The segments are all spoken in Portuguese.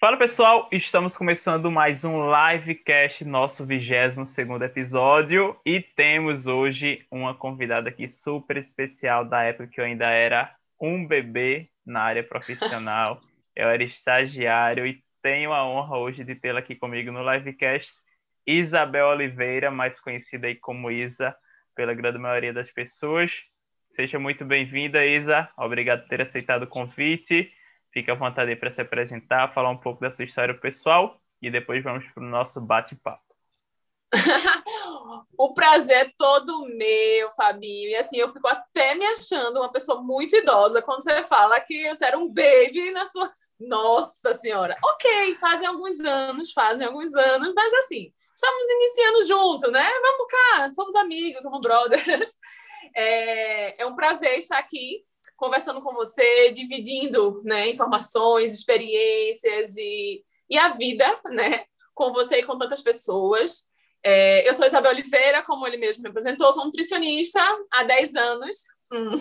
Fala pessoal, estamos começando mais um livecast, nosso 22 segundo episódio, e temos hoje uma convidada aqui super especial da época que eu ainda era um bebê na área profissional. eu era estagiário e tenho a honra hoje de tê-la aqui comigo no livecast, Isabel Oliveira, mais conhecida aí como Isa pela grande maioria das pessoas. Seja muito bem-vinda, Isa. Obrigado por ter aceitado o convite. Fique à vontade para se apresentar, falar um pouco da sua história pessoal e depois vamos para o nosso bate-papo. o prazer é todo meu, Fabinho. E assim, eu fico até me achando uma pessoa muito idosa quando você fala que você era um baby na sua. Nossa Senhora! Ok, fazem alguns anos, fazem alguns anos, mas assim, estamos iniciando junto, né? Vamos cá, somos amigos, somos brothers. É, é um prazer estar aqui conversando com você, dividindo né, informações, experiências e, e a vida né, com você e com tantas pessoas. É, eu sou Isabel Oliveira, como ele mesmo me apresentou, sou nutricionista há 10 anos hum.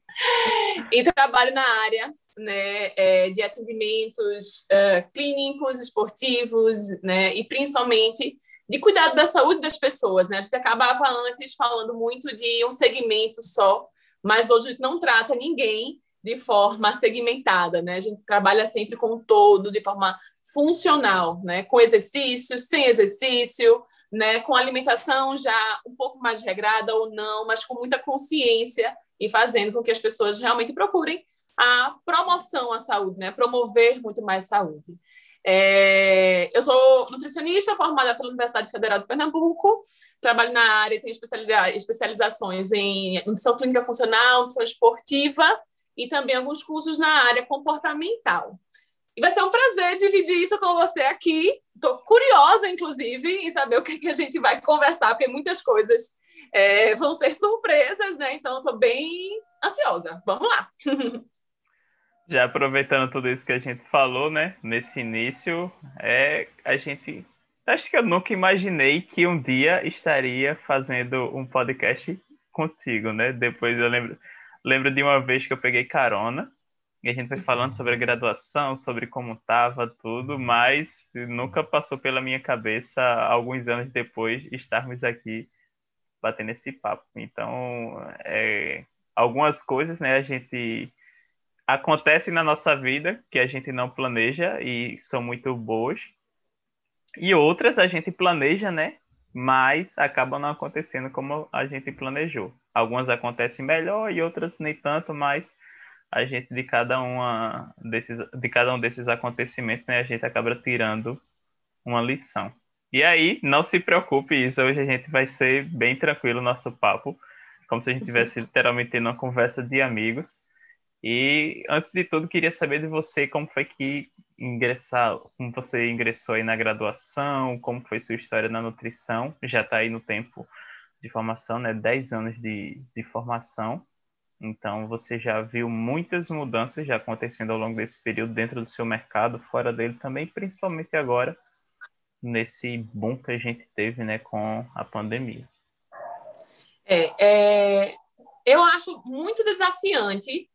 e trabalho na área né, é, de atendimentos uh, clínicos, esportivos né, e principalmente de cuidado da saúde das pessoas. Né? A gente acabava antes falando muito de um segmento só mas hoje a gente não trata ninguém de forma segmentada, né? A gente trabalha sempre com o todo, de forma funcional, né? Com exercício, sem exercício, né? Com alimentação já um pouco mais regrada ou não, mas com muita consciência e fazendo com que as pessoas realmente procurem a promoção à saúde, né? Promover muito mais saúde. É, eu sou nutricionista formada pela Universidade Federal de Pernambuco, trabalho na área, tenho especializações em nutrição clínica funcional, nutrição esportiva e também alguns cursos na área comportamental. E vai ser um prazer dividir isso com você aqui. Estou curiosa, inclusive, em saber o que, que, a gente vai conversar, porque muitas coisas é, vão ser surpresas, né? Então, estou bem ansiosa. Vamos lá! Já aproveitando tudo isso que a gente falou, né? Nesse início, é a gente. Acho que eu nunca imaginei que um dia estaria fazendo um podcast contigo, né? Depois eu lembro, lembro de uma vez que eu peguei carona e a gente foi falando sobre a graduação, sobre como tava tudo, mas nunca passou pela minha cabeça, alguns anos depois, estarmos aqui batendo esse papo. Então, é, algumas coisas, né? A gente acontecem na nossa vida que a gente não planeja e são muito boas. E outras a gente planeja, né? Mas acabam não acontecendo como a gente planejou. Algumas acontecem melhor e outras nem tanto, mas a gente de cada uma desses de cada um desses acontecimentos, né, a gente acaba tirando uma lição. E aí, não se preocupe isso, hoje a gente vai ser bem tranquilo nosso papo, como se a gente estivesse literalmente tendo uma conversa de amigos. E antes de tudo, queria saber de você como foi que ingressar, como você ingressou aí na graduação, como foi sua história na nutrição, já está aí no tempo de formação, né? 10 anos de, de formação. Então você já viu muitas mudanças já acontecendo ao longo desse período dentro do seu mercado, fora dele também, principalmente agora nesse boom que a gente teve, né, com a pandemia. É, é eu acho muito desafiante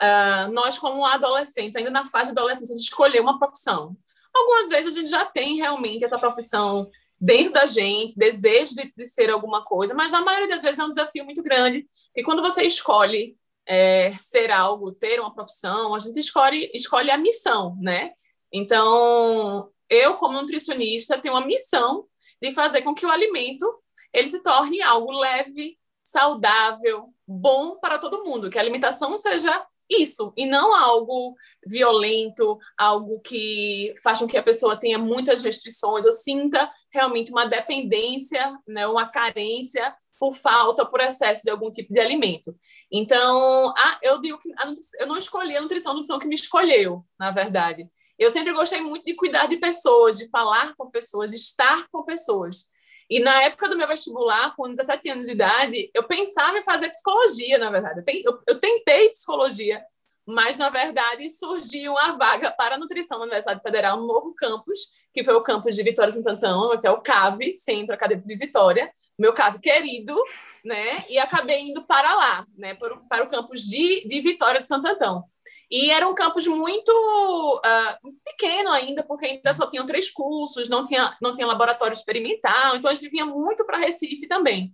uh, nós, como adolescentes, ainda na fase da adolescência, de escolher uma profissão. Algumas vezes a gente já tem realmente essa profissão dentro da gente, desejo de, de ser alguma coisa, mas na maioria das vezes é um desafio muito grande. E quando você escolhe é, ser algo, ter uma profissão, a gente escolhe, escolhe a missão, né? Então, eu, como nutricionista, tenho uma missão de fazer com que o alimento ele se torne algo leve, saudável, bom para todo mundo, que a alimentação seja isso, e não algo violento, algo que faz com que a pessoa tenha muitas restrições ou sinta realmente uma dependência, né, uma carência por falta, por excesso de algum tipo de alimento. Então, a, eu digo que a, eu não escolhi a nutrição, a nutrição que me escolheu, na verdade. Eu sempre gostei muito de cuidar de pessoas, de falar com pessoas, de estar com pessoas. E na época do meu vestibular, com 17 anos de idade, eu pensava em fazer psicologia, na verdade. Eu, tentei psicologia, mas na verdade surgiu uma vaga para nutrição na Universidade Federal, no novo campus, que foi o campus de Vitória Santo Antão, que é o CAV, Centro Acadêmico de Vitória, meu CAV querido, né? E acabei indo para lá, né? Para o, para o campus de, de Vitória de Santo Antão. E era um campus muito uh, pequeno ainda, porque ainda só tinham três cursos, não tinha, não tinha laboratório experimental, então a gente vinha muito para Recife também.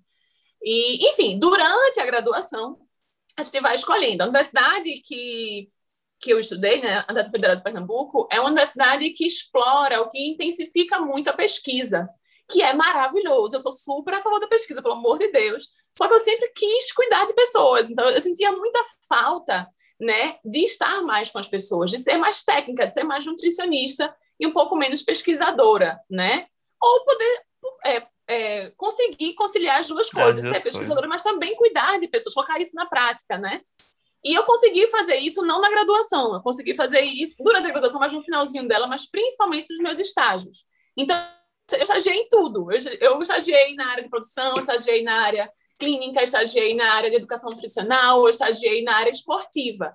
E, enfim, durante a graduação, a gente vai escolhendo. A universidade que, que eu estudei, né, a Universidade Federal de Pernambuco, é uma universidade que explora, o que intensifica muito a pesquisa, que é maravilhoso. Eu sou super a favor da pesquisa, pelo amor de Deus. Só que eu sempre quis cuidar de pessoas, então eu sentia muita falta né, de estar mais com as pessoas, de ser mais técnica, de ser mais nutricionista e um pouco menos pesquisadora, né? Ou poder é, é, conseguir conciliar as duas coisas, ser pesquisadora, mas também cuidar de pessoas, colocar isso na prática, né? E eu consegui fazer isso não na graduação, eu consegui fazer isso durante a graduação, mas no finalzinho dela, mas principalmente nos meus estágios. Então, eu estagiei em tudo. Eu, eu estagiei na área de produção, eu estagiei na área clínica, estagiei na área de educação nutricional, estagiei na área esportiva.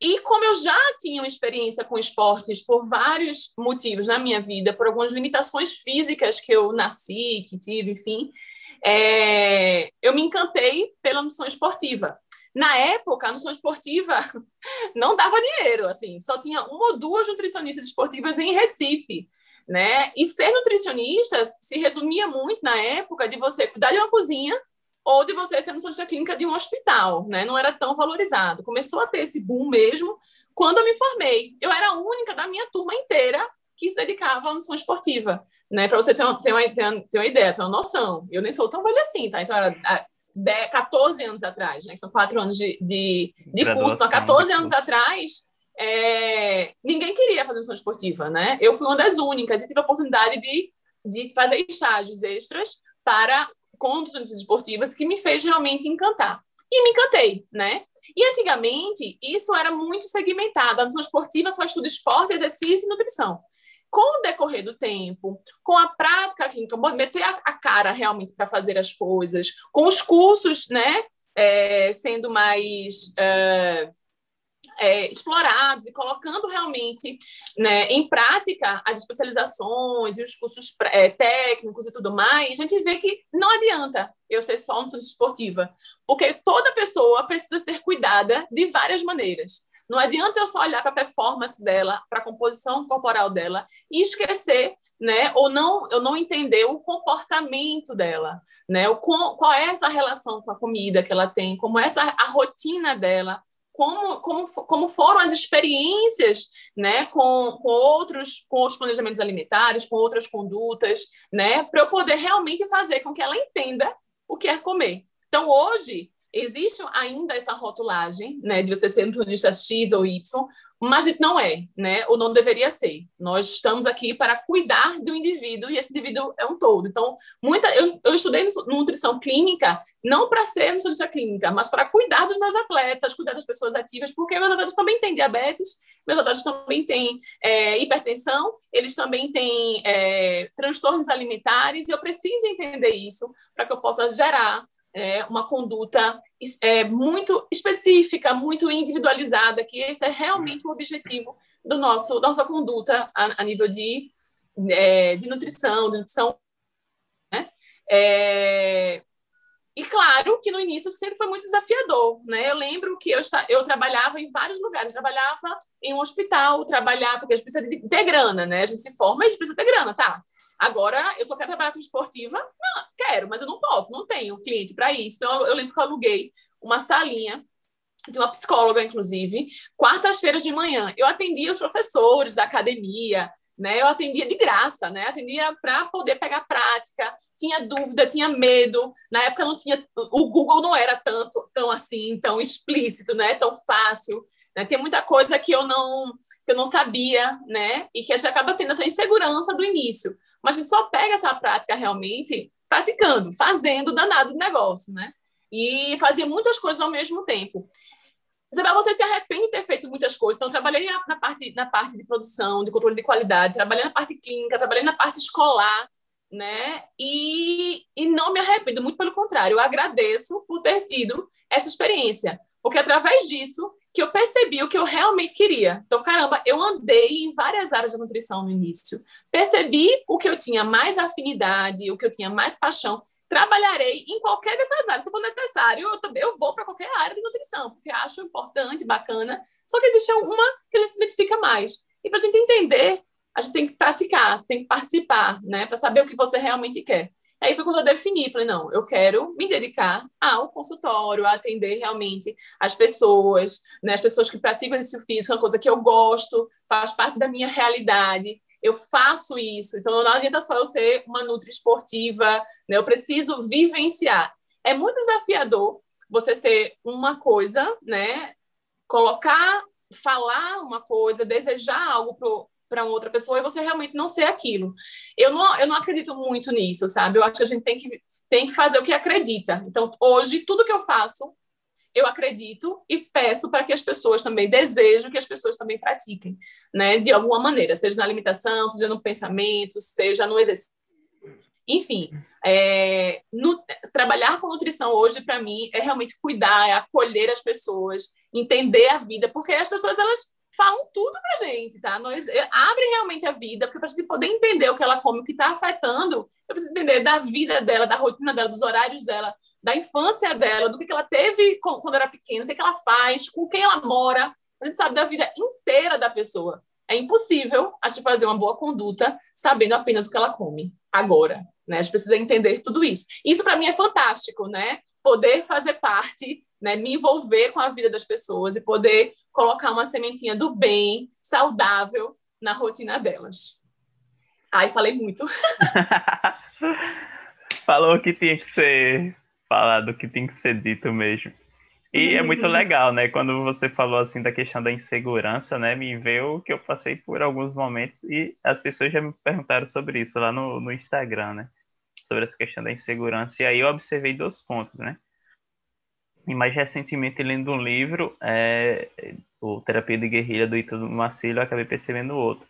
E como eu já tinha uma experiência com esportes por vários motivos na minha vida, por algumas limitações físicas que eu nasci, que tive, enfim, é, eu me encantei pela noção esportiva. Na época, a noção esportiva não dava dinheiro, assim, só tinha uma ou duas nutricionistas esportivas em Recife, né? E ser nutricionista se resumia muito na época de você cuidar de uma cozinha ou de você ser nutricionista clínica de um hospital, né? Não era tão valorizado. Começou a ter esse boom mesmo quando eu me formei. Eu era a única da minha turma inteira que se dedicava à nutrição esportiva, né? Para você ter uma, ter, uma, ter uma ideia, ter uma noção. Eu nem sou tão velha assim, tá? Então era 14 anos atrás, né? São quatro anos de, de, de curso. Então, 14 anos atrás, é, ninguém queria fazer nutrição esportiva, né? Eu fui uma das únicas e tive a oportunidade de, de fazer estágios extras para contas esportivas que me fez realmente encantar. E me encantei, né? E antigamente, isso era muito segmentado. A nutrição esportiva só estuda esporte, exercício e nutrição. Com o decorrer do tempo, com a prática clínica, meter a cara realmente para fazer as coisas, com os cursos, né, é, sendo mais é, é, explorados e colocando realmente né, em prática as especializações e os cursos é, técnicos e tudo mais, a gente vê que não adianta eu ser só nutricionista esportiva, porque toda pessoa precisa ser cuidada de várias maneiras. Não adianta eu só olhar para a performance dela, para a composição corporal dela e esquecer, né? Ou não, eu não entender o comportamento dela, né? O, qual é essa relação com a comida que ela tem, como é essa a rotina dela, como, como, como foram as experiências né, com, com, outros, com outros planejamentos alimentares, com outras condutas, né, para eu poder realmente fazer com que ela entenda o que é comer. Então, hoje, existe ainda essa rotulagem né, de você ser nutricionista X ou Y, mas não é, né? Ou não deveria ser. Nós estamos aqui para cuidar do indivíduo e esse indivíduo é um todo. Então, muita, eu, eu estudei nutrição clínica não para ser nutricionista clínica, mas para cuidar dos meus atletas, cuidar das pessoas ativas, porque meus atletas também têm diabetes, meus atletas também têm é, hipertensão, eles também têm é, transtornos alimentares e eu preciso entender isso para que eu possa gerar é, uma conduta é, muito específica, muito individualizada, que esse é realmente o objetivo do nosso nossa conduta a, a nível de, é, de nutrição, de nutrição. Né? É, e claro que no início sempre foi muito desafiador, né? Eu lembro que eu, eu trabalhava em vários lugares, trabalhava em um hospital, trabalhava, porque a gente precisa de grana, né? A gente se forma a gente precisa ter grana, tá? Agora, eu só quero trabalhar com esportiva? Não, quero, mas eu não posso, não tenho cliente para isso. Então, eu, lembro que eu aluguei uma salinha de uma psicóloga, inclusive, quartas-feiras de manhã. Eu atendia os professores da academia, né? Eu atendia de graça, né? Atendia para poder pegar prática, tinha dúvida, tinha medo. Na época não tinha, o Google não era tanto, tão assim, tão explícito, né? Tão fácil. Né? Tinha muita coisa que eu não, que eu não sabia, né? E que a gente acaba tendo essa insegurança do início. Mas a gente só pega essa prática realmente praticando, fazendo danado negócio, né? E fazia muitas coisas ao mesmo tempo. Isabel, você se arrepende de ter feito muitas coisas. Então, trabalhei na parte, na parte de produção, de controle de qualidade, trabalhei na parte clínica, trabalhei na parte escolar, né? E, e não me arrependo, muito pelo contrário, eu agradeço por ter tido essa experiência, porque através disso que eu percebi o que eu realmente queria. Então, caramba, eu andei em várias áreas da nutrição no início. Percebi o que eu tinha mais afinidade, o que eu tinha mais paixão. Trabalharei em qualquer dessas áreas. Se for necessário, eu também eu vou para qualquer área de nutrição, porque acho importante, bacana. Só que existe uma que a gente se identifica mais. E para a gente entender, a gente tem que praticar, tem que participar, né? Para saber o que você realmente quer. Aí foi quando eu defini, falei, não, eu quero me dedicar ao consultório, a atender realmente as pessoas, né, as pessoas que praticam exercício físico, é uma coisa que eu gosto, faz parte da minha realidade, eu faço isso, então não adianta só eu ser uma nutri esportiva, né, eu preciso vivenciar. É muito desafiador você ser uma coisa, né, colocar, falar uma coisa, desejar algo para outra pessoa e você realmente não ser aquilo. Eu não, eu não acredito muito nisso, sabe? Eu acho que a gente tem que, tem que fazer o que acredita. Então, hoje, tudo que eu faço, eu acredito e peço para que as pessoas também, desejo que as pessoas também pratiquem, né? De alguma maneira, seja na alimentação, seja no pensamento, seja no exercício. Enfim, é, no, trabalhar com nutrição hoje, para mim, é realmente cuidar, é acolher as pessoas, entender a vida, porque as pessoas, elas falam tudo pra gente, tá? Nós é, abre realmente a vida, porque pra gente poder entender o que ela come, o que está afetando, eu preciso entender da vida dela, da rotina dela, dos horários dela, da infância dela, do que, que ela teve quando era pequena, o que, que ela faz, com quem ela mora. A gente sabe da vida inteira da pessoa. É impossível a gente fazer uma boa conduta sabendo apenas o que ela come agora. Né? A gente precisa entender tudo isso. Isso para mim é fantástico, né? Poder fazer parte né, me envolver com a vida das pessoas e poder colocar uma sementinha do bem, saudável, na rotina delas. Ai, falei muito. Falou que tinha que ser falado, que tem que ser dito mesmo. E é muito legal, né? Quando você falou assim da questão da insegurança, né? Me veio que eu passei por alguns momentos e as pessoas já me perguntaram sobre isso lá no, no Instagram, né? Sobre essa questão da insegurança. E aí eu observei dois pontos, né? E mais recentemente, lendo um livro, é, o Terapia de Guerrilha do Ito Marcílio, eu acabei percebendo outro.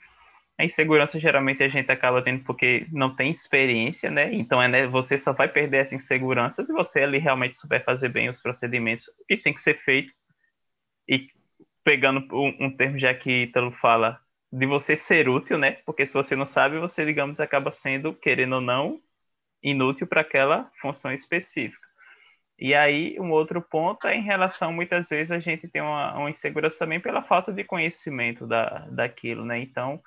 A insegurança geralmente a gente acaba tendo porque não tem experiência, né? Então é, né, você só vai perder essa insegurança se você ali realmente souber fazer bem os procedimentos que tem que ser feito. E pegando um, um termo já que Ítalo fala, de você ser útil, né? Porque se você não sabe, você, digamos, acaba sendo, querendo ou não, inútil para aquela função específica. E aí, um outro ponto é em relação, muitas vezes, a gente tem uma, uma insegurança também pela falta de conhecimento da, daquilo, né? Então,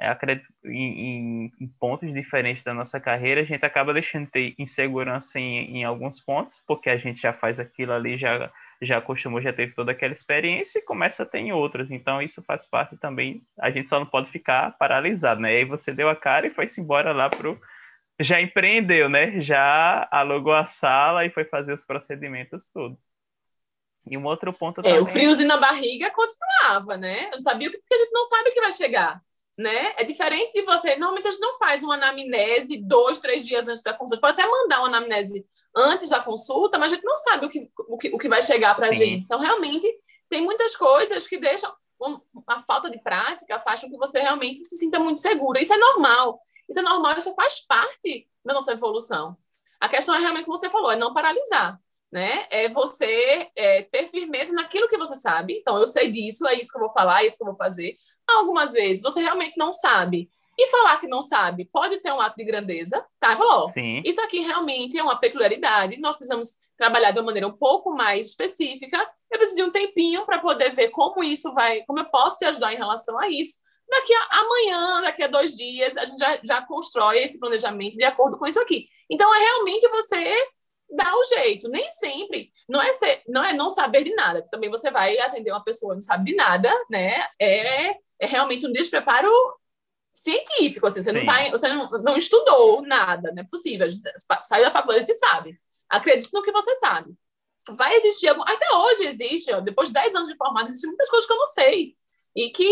é, em, em, pontos diferentes da nossa carreira, a gente acaba deixando de ter insegurança em, em alguns pontos, porque a gente já faz aquilo ali, já, já acostumou, já teve toda aquela experiência e começa a ter em outras. Então, isso faz parte também, a gente só não pode ficar paralisado, né? E aí você deu a cara e foi-se embora lá pro já empreendeu, né? Já alugou a sala e foi fazer os procedimentos todos. E um outro ponto também... É, o friozinho na barriga continuava, né? Eu não sabia porque a gente não sabe que vai chegar, né? É diferente de você... Normalmente a gente não faz uma anamnese dois, três dias antes da consulta. Pode até mandar uma anamnese antes da consulta, mas a gente não sabe o que, o que, o que vai chegar para a gente. Então, realmente, tem muitas coisas que deixam... A falta de prática faz com que você realmente se sinta muito segura. Isso é normal. Isso é normal, isso faz parte da nossa evolução. A questão é realmente o que você falou, é não paralisar, né? É você é, ter firmeza naquilo que você sabe. Então, eu sei disso, é isso que eu vou falar, é isso que eu vou fazer. Algumas vezes você realmente não sabe. E falar que não sabe pode ser um ato de grandeza, tá? Falou, Sim. isso aqui realmente é uma peculiaridade, nós precisamos trabalhar de uma maneira um pouco mais específica. Eu preciso de um tempinho para poder ver como isso vai, como eu posso te ajudar em relação a isso daqui a amanhã, daqui a dois dias, a gente já, já constrói esse planejamento de acordo com isso aqui. Então, é realmente você dar o jeito. Nem sempre. Não é, ser, não é não saber de nada. Também você vai atender uma pessoa que não sabe de nada, né? É, é realmente um despreparo científico. Assim, você não, tá, você não, não estudou nada, não é possível. A gente sai da faculdade, a gente sabe. Acredite no que você sabe. Vai existir algum. Até hoje existe, ó, depois de 10 anos de formado, existem muitas coisas que eu não sei. E que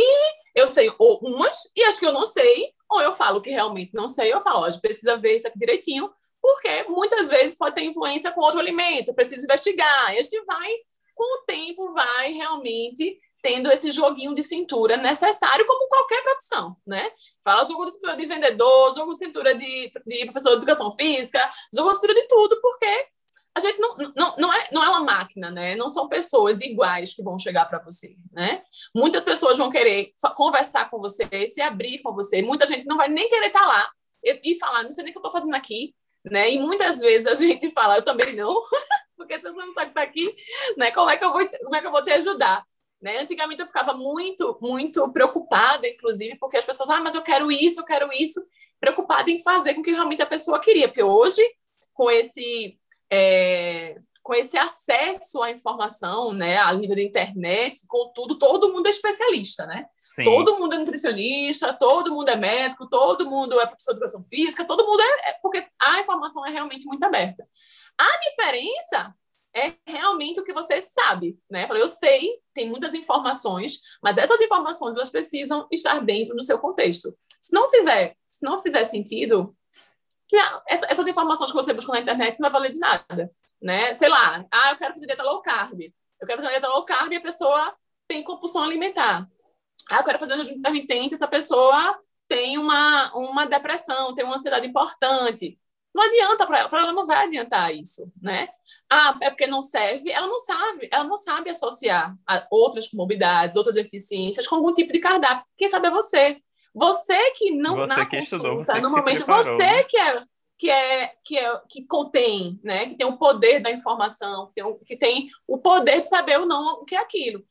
eu sei ou umas e as que eu não sei, ou eu falo que realmente não sei, eu falo, ó, a gente precisa ver isso aqui direitinho, porque muitas vezes pode ter influência com outro alimento, preciso investigar. E a gente vai, com o tempo, vai realmente tendo esse joguinho de cintura necessário, como qualquer profissão, né? Fala jogo de cintura de vendedor, jogo de cintura de, de professor de educação física, jogo de cintura de tudo, porque a gente não, não, não, é, não é uma máquina, né? Não são pessoas iguais que vão chegar para você, né? Muitas pessoas vão querer conversar com você, se abrir com você. Muita gente não vai nem querer estar tá lá e, e falar, não sei nem o que eu estou fazendo aqui, né? E muitas vezes a gente fala, eu também não, porque você não sabe que está aqui, né? Como é que eu vou, como é que eu vou te ajudar? Né? Antigamente eu ficava muito, muito preocupada, inclusive, porque as pessoas, ah, mas eu quero isso, eu quero isso, preocupada em fazer com que realmente a pessoa queria, porque hoje, com esse, é, com esse acesso à informação, né, a nível da internet, com tudo, todo mundo é especialista, né? Sim. Todo mundo é nutricionista, todo mundo é médico, todo mundo é professor de educação física, todo mundo é, é porque a informação é realmente muito aberta. A diferença é realmente o que você sabe, né? Eu sei, tem muitas informações, mas essas informações elas precisam estar dentro do seu contexto. Se não fizer, se não fizer sentido, essas informações que você busca na internet não vai valer de nada, né? Sei lá, ah, eu quero fazer dieta low carb. Eu quero fazer dieta low carb e a pessoa tem compulsão alimentar. Ah, eu quero fazer um jejum intermitente, essa pessoa tem uma, uma depressão, tem uma ansiedade importante. Não adianta para ela, para ela não vai adiantar isso, né? Ah, é porque não serve. Ela não sabe, ela não sabe associar outras comorbidades, outras deficiências com algum tipo de cardápio. Quem sabe é você. Você que não você na que consulta, estudou, você no momento você né? que é que é que é que contém, né, que tem o poder da informação, que tem, que tem o poder de saber ou não o que é aquilo,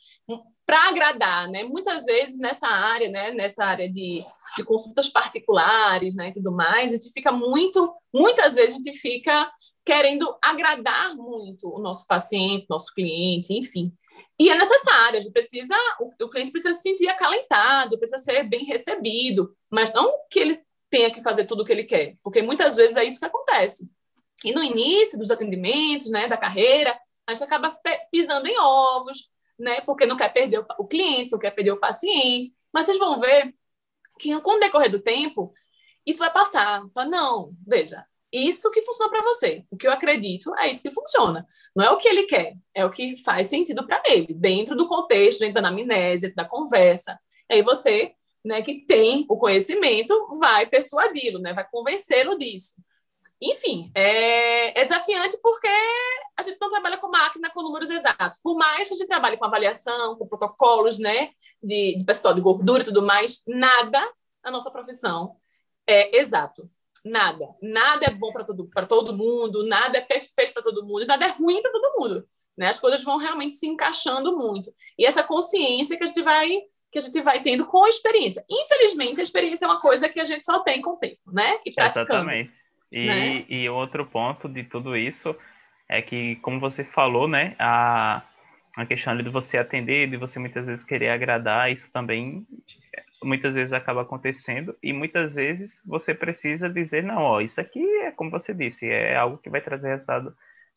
para agradar, né? Muitas vezes nessa área, né, nessa área de, de consultas particulares, né, e tudo mais, a gente fica muito, muitas vezes a gente fica querendo agradar muito o nosso paciente, nosso cliente, enfim. E é necessário, a gente precisa, o, o, cliente precisa se sentir acalentado, precisa ser bem recebido, mas não que ele tenha que fazer tudo o que ele quer, porque muitas vezes é isso que acontece. E no início dos atendimentos, né, da carreira, a gente acaba pisando em ovos, né, porque não quer perder o, o cliente, não quer perder o paciente, mas vocês vão ver que com o decorrer do tempo, isso vai passar. Fala, não, veja, isso que funciona para você. O que eu acredito é isso que funciona. Não é o que ele quer, é o que faz sentido para ele, dentro do contexto, dentro da anamnese, da conversa. Aí você, né, que tem o conhecimento, vai persuadi-lo, né, vai convencê-lo disso. Enfim, é, é, desafiante porque a gente não trabalha com máquina com números exatos. Por mais que a gente trabalhe com avaliação, com protocolos, né, de, de percentual de gordura e tudo mais, nada na nossa profissão é exato. Nada. Nada é bom para todo, todo mundo, nada é perfeito para todo mundo, nada é ruim para todo mundo. Né? As coisas vão realmente se encaixando muito. E essa consciência que a gente vai que a gente vai tendo com a experiência. Infelizmente, a experiência é uma coisa que a gente só tem com o tempo, né? E praticando. Exatamente. E, né? e outro ponto de tudo isso é que, como você falou, né, a, a questão de você atender, de você muitas vezes querer agradar, isso também muitas vezes acaba acontecendo e muitas vezes você precisa dizer não, ó, isso aqui é como você disse, é algo que vai trazer resultado,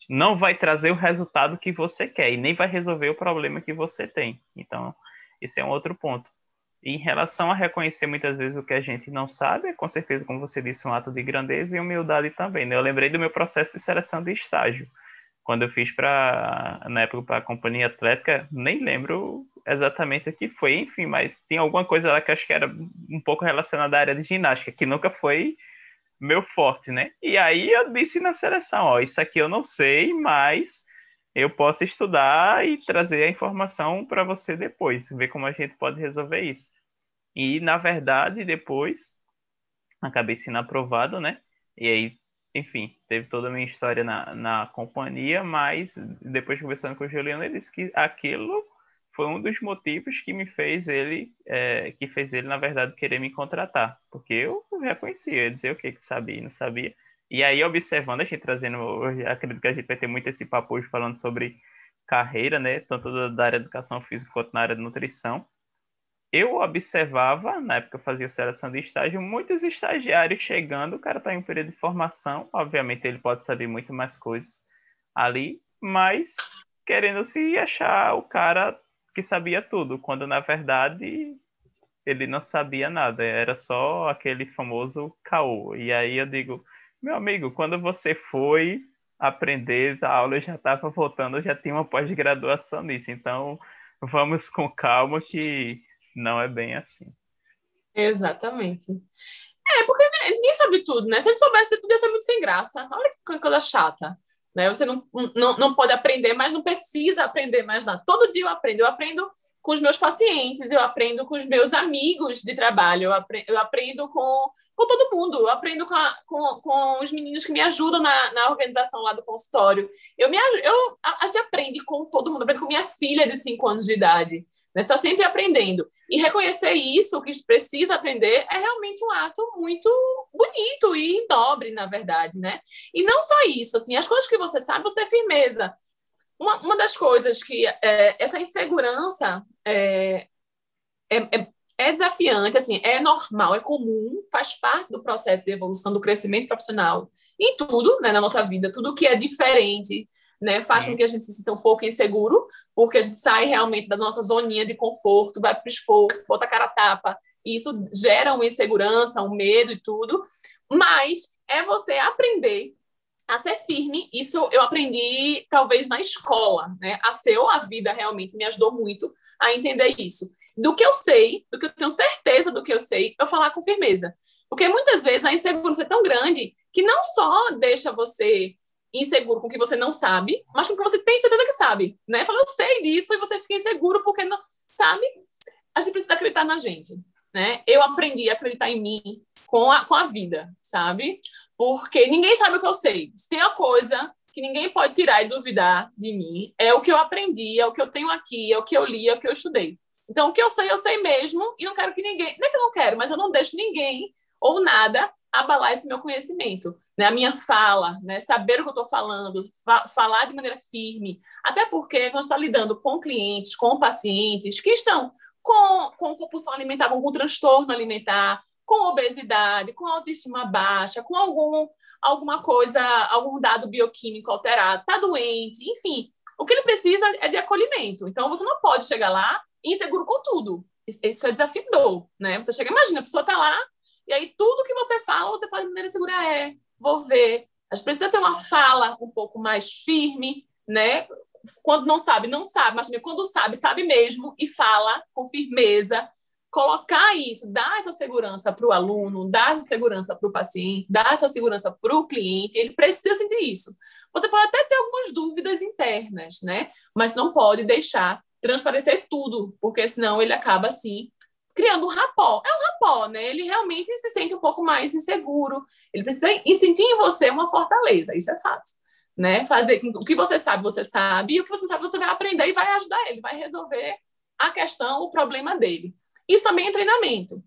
não vai trazer o resultado que você quer e nem vai resolver o problema que você tem. Então, esse é um outro ponto. E em relação a reconhecer muitas vezes o que a gente não sabe, é com certeza, como você disse, um ato de grandeza e humildade também. Né? Eu lembrei do meu processo de seleção de estágio quando eu fiz para na época para a companhia atlética, nem lembro exatamente o que foi, enfim, mas tem alguma coisa lá que acho que era um pouco relacionada à área de ginástica, que nunca foi meu forte, né? E aí eu disse na seleção, ó, isso aqui eu não sei, mas eu posso estudar e trazer a informação para você depois, ver como a gente pode resolver isso. E na verdade, depois acabei sendo aprovado, né? E aí enfim, teve toda a minha história na, na companhia, mas depois conversando com o Juliano, ele disse que aquilo foi um dos motivos que me fez ele, é, que fez ele, na verdade, querer me contratar, porque eu reconhecia, eu dizia o que que sabia e não sabia. E aí, observando, a gente trazendo, acredito que a gente vai ter muito esse papo hoje falando sobre carreira, né, tanto da área de educação física quanto na área de nutrição, eu observava, na época eu fazia seleção de estágio, muitos estagiários chegando, o cara está em um período de formação, obviamente ele pode saber muito mais coisas ali, mas querendo se achar o cara que sabia tudo, quando na verdade ele não sabia nada, era só aquele famoso caô. E aí eu digo, meu amigo, quando você foi aprender, a aula já estava voltando, já tinha uma pós-graduação nisso, então vamos com calma que não é bem assim. Exatamente. É, porque né, ninguém sabe tudo, né? Se ele soubesse tudo, ia ser muito sem graça. Olha que coisa chata. Né? Você não, não, não pode aprender, mas não precisa aprender mais nada. Todo dia eu aprendo. Eu aprendo com os meus pacientes, eu aprendo com os meus amigos de trabalho, eu eu aprendo com, com todo mundo, eu aprendo com, a, com, com os meninos que me ajudam na, na organização lá do consultório. Eu me eu, a, a gente aprende com todo mundo, eu aprendo com minha filha de 5 anos de idade Né? Está sempre aprendendo. E reconhecer isso, o que precisa aprender, é realmente um ato muito bonito e nobre, na verdade, né? E não só isso, assim, as coisas que você sabe, você tem firmeza. Uma, uma das coisas que é, essa insegurança é, é, é, é, desafiante, assim, é normal, é comum, faz parte do processo de evolução, do crescimento profissional, em tudo, né, na nossa vida, tudo que é diferente, né, faz com que a gente se sinta um pouco inseguro, porque a gente sai realmente da nossa zoninha de conforto, vai para o esforço, bota a cara a tapa, e isso gera uma insegurança, um medo e tudo, mas é você aprender a ser firme. Isso eu aprendi talvez na escola, né? A ser ou a vida realmente me ajudou muito a entender isso. Do que eu sei, do que eu tenho certeza do que eu sei, eu falar com firmeza. Porque muitas vezes a insegurança é tão grande que não só deixa você inseguro com o que você não sabe, mas com o que você tem certeza que sabe, né? Fala, eu sei disso e você fica inseguro porque não, sabe? A gente precisa acreditar na gente, né? Eu aprendi a acreditar em mim com a, com a vida, sabe? Porque ninguém sabe o que eu sei. Se tem uma coisa que ninguém pode tirar e duvidar de mim, é o que eu aprendi, é o que eu tenho aqui, é o que eu li, é o que eu estudei. Então, o que eu sei, eu sei mesmo, e não quero que ninguém. Não é que eu não quero, mas eu não deixo ninguém ou nada abalar esse meu conhecimento. Né? A minha fala, né? saber o que eu estou falando, fa falar de maneira firme. Até porque nós estamos lidando com clientes, com pacientes que estão com, com compulsão alimentar, com, com transtorno alimentar, com obesidade, com autoestima baixa, com algum, alguma coisa, algum dado bioquímico alterado, está doente, enfim. O que ele precisa é de acolhimento. Então, você não pode chegar lá inseguro com tudo. Isso é desafiador, né? Você chega, imagina, a pessoa está lá, e aí tudo que você fala, você fala de maneira segura, é, vou ver. A gente precisa ter uma fala um pouco mais firme, né? Quando não sabe, não sabe, mas quando sabe, sabe mesmo, e fala com firmeza, colocar isso, dar essa segurança para o aluno, dar essa segurança para o paciente, dar essa segurança para o cliente, ele precisa sentir isso. Você pode até ter algumas dúvidas internas, né? Mas não pode deixar transparecer tudo, porque senão ele acaba assim criando um rapó. É um rapó, né? Ele realmente se sente um pouco mais inseguro. Ele precisa sentir em você uma fortaleza, isso é fato. Né? Fazer o que você sabe, você sabe, e o que você sabe, você vai aprender e vai ajudar ele, vai resolver a questão, o problema dele. Isso também é treinamento.